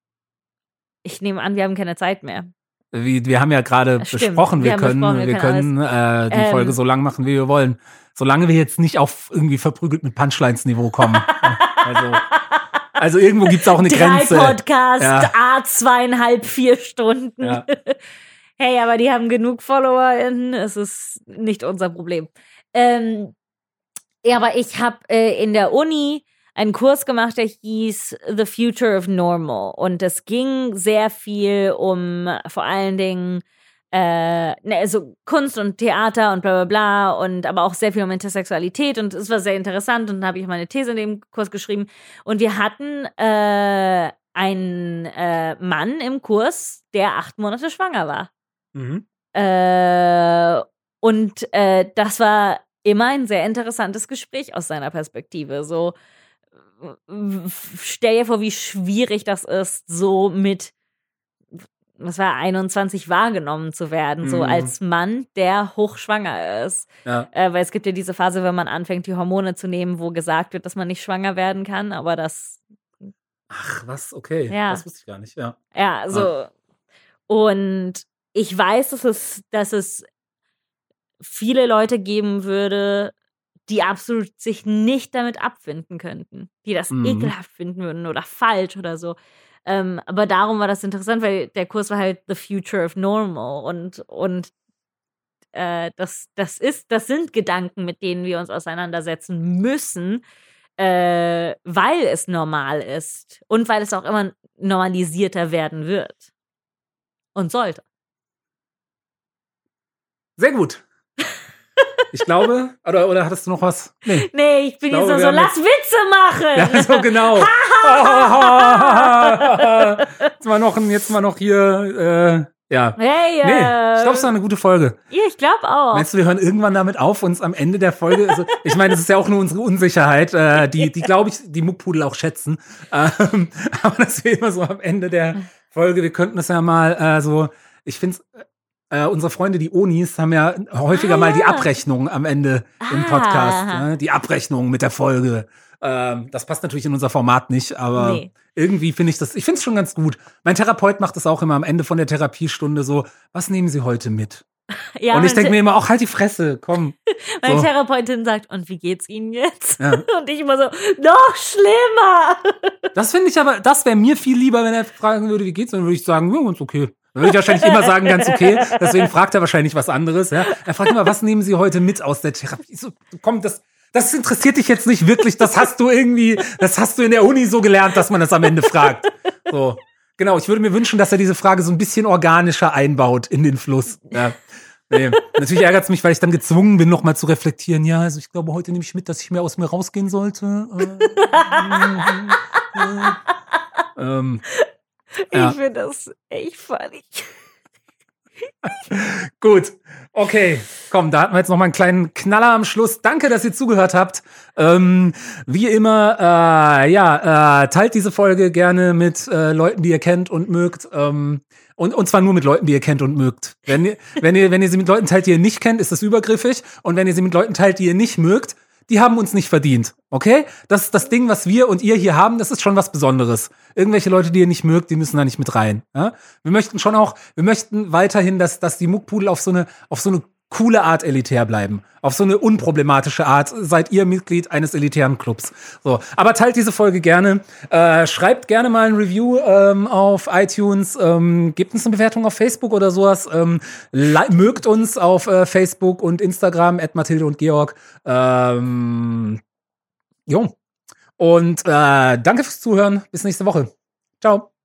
ich nehme an, wir haben keine Zeit mehr. Wie, wir haben ja gerade Stimmt, besprochen, wir wir, können, besprochen, wir wir können äh, die Ähm, Folge so lang machen, wie wir wollen. Solange wir jetzt nicht auf irgendwie verprügelt mit Punchlines-Niveau kommen. also, also irgendwo gibt's auch eine Drei Grenze. Podcast, Ja. A zweieinhalb, vier Stunden. Ja. Hey, aber die haben genug FollowerInnen. Es ist nicht unser Problem. Ähm, ja, aber ich habe äh, in der Uni einen Kurs gemacht, der hieß The Future of Normal. Und es ging sehr viel um vor allen Dingen äh, ne, also Kunst und Theater und bla bla bla und aber auch sehr viel um Intersexualität und es war sehr interessant und dann habe ich meine These in dem Kurs geschrieben und wir hatten äh, einen äh, Mann im Kurs, der acht Monate schwanger war. Mhm. Äh, und äh, das war immer ein sehr interessantes Gespräch aus seiner Perspektive. So, stell dir vor, wie schwierig das ist, so mit, was war 21 wahrgenommen zu werden, so Mhm. als Mann, der hochschwanger ist. Ja. Äh, weil es gibt ja diese Phase, wenn man anfängt, die Hormone zu nehmen, wo gesagt wird, dass man nicht schwanger werden kann, aber das Ach, was? Okay. Ja. Das wusste ich gar nicht, ja. Ja, so. Und ich weiß, dass es, dass es viele Leute geben würde, die absolut sich nicht damit abfinden könnten, die das Mhm. ekelhaft finden würden oder falsch oder so. Ähm, aber darum war das interessant, weil der Kurs war halt The Future of Normal und, und äh, das, das ist, das sind Gedanken, mit denen wir uns auseinandersetzen müssen, äh, weil es normal ist und weil es auch immer normalisierter werden wird. Und sollte. Sehr gut. Ich glaube, oder, oder hattest du noch was? Nee. Nee, ich bin Ich glaube, hier so, so lass Witze machen. Ja, so genau. jetzt mal noch, jetzt mal noch hier, äh, ja. Hey, Nee, äh, ich glaube, es war eine gute Folge. ja, ich glaube auch. Meinst du, wir hören irgendwann damit auf, uns am Ende der Folge, also, ich meine, das ist ja auch nur unsere Unsicherheit, äh, die, die glaube ich, die Muckpudel auch schätzen. Ähm, aber dass wir immer so am Ende der Folge, wir könnten das ja mal äh, so, ich finde äh, unsere Freunde, die Onis, haben ja häufiger Ah, mal die ja. Abrechnung am Ende im Ah. Podcast. Ne? Die Abrechnung mit der Folge. Ähm, das passt natürlich in unser Format nicht, aber Nee. irgendwie finde ich das, ich finde es schon ganz gut. Mein Therapeut macht das auch immer am Ende von der Therapiestunde so, was nehmen Sie heute mit? ja, und ich denke mir immer, auch halt die Fresse, komm. Meine so. Therapeutin sagt, und wie geht's Ihnen jetzt? Ja. Und ich immer so, noch schlimmer. Das finde ich aber, das wäre mir viel lieber, wenn er fragen würde, wie geht's, dann würde ich sagen, ja, ganz okay. Dann würde ich wahrscheinlich immer sagen, ganz okay. Deswegen fragt er wahrscheinlich was anderes. Ja. Er fragt immer, was nehmen Sie heute mit aus der Therapie? So, komm, das, das interessiert dich jetzt nicht wirklich. Das hast du irgendwie, das hast du in der Uni so gelernt, dass man das am Ende fragt. So. Genau, ich würde mir wünschen, dass er diese Frage so ein bisschen organischer einbaut in den Fluss. Ja. Nee. Natürlich ärgert es mich, weil ich dann gezwungen bin, nochmal zu reflektieren. Ja, also ich glaube, heute nehme ich mit, dass ich mehr aus mir rausgehen sollte. Äh, äh, ähm, Ja. Ich finde das echt funny. Gut, okay. Komm, da hatten wir jetzt noch mal einen kleinen Knaller am Schluss. Danke, dass ihr zugehört habt. Ähm, wie immer, äh, ja, äh, teilt diese Folge gerne mit äh, Leuten, die ihr kennt und mögt. Ähm, und, und zwar nur mit Leuten, die ihr kennt und mögt. Wenn ihr, wenn ihr, wenn ihr sie mit Leuten teilt, die ihr nicht kennt, ist das übergriffig. Und wenn ihr sie mit Leuten teilt, die ihr nicht mögt, die haben uns nicht verdient. Okay? Das ist das Ding, was wir und ihr hier haben, das ist schon was Besonderes. Irgendwelche Leute, die ihr nicht mögt, die müssen da nicht mit rein. Ja? Wir möchten schon auch, wir möchten weiterhin, dass, dass die Muckpudel auf so eine, auf so eine coole Art elitär bleiben. Auf so eine unproblematische Art seid ihr Mitglied eines elitären Clubs. So, aber teilt diese Folge gerne. Äh, schreibt gerne mal ein Review ähm, auf iTunes. Ähm, gebt uns eine Bewertung auf Facebook oder sowas. Ähm, mögt uns auf äh, Facebook und Instagram, at Mathilde und Georg. Ähm, jo. Und äh, danke fürs Zuhören. Bis nächste Woche. Ciao.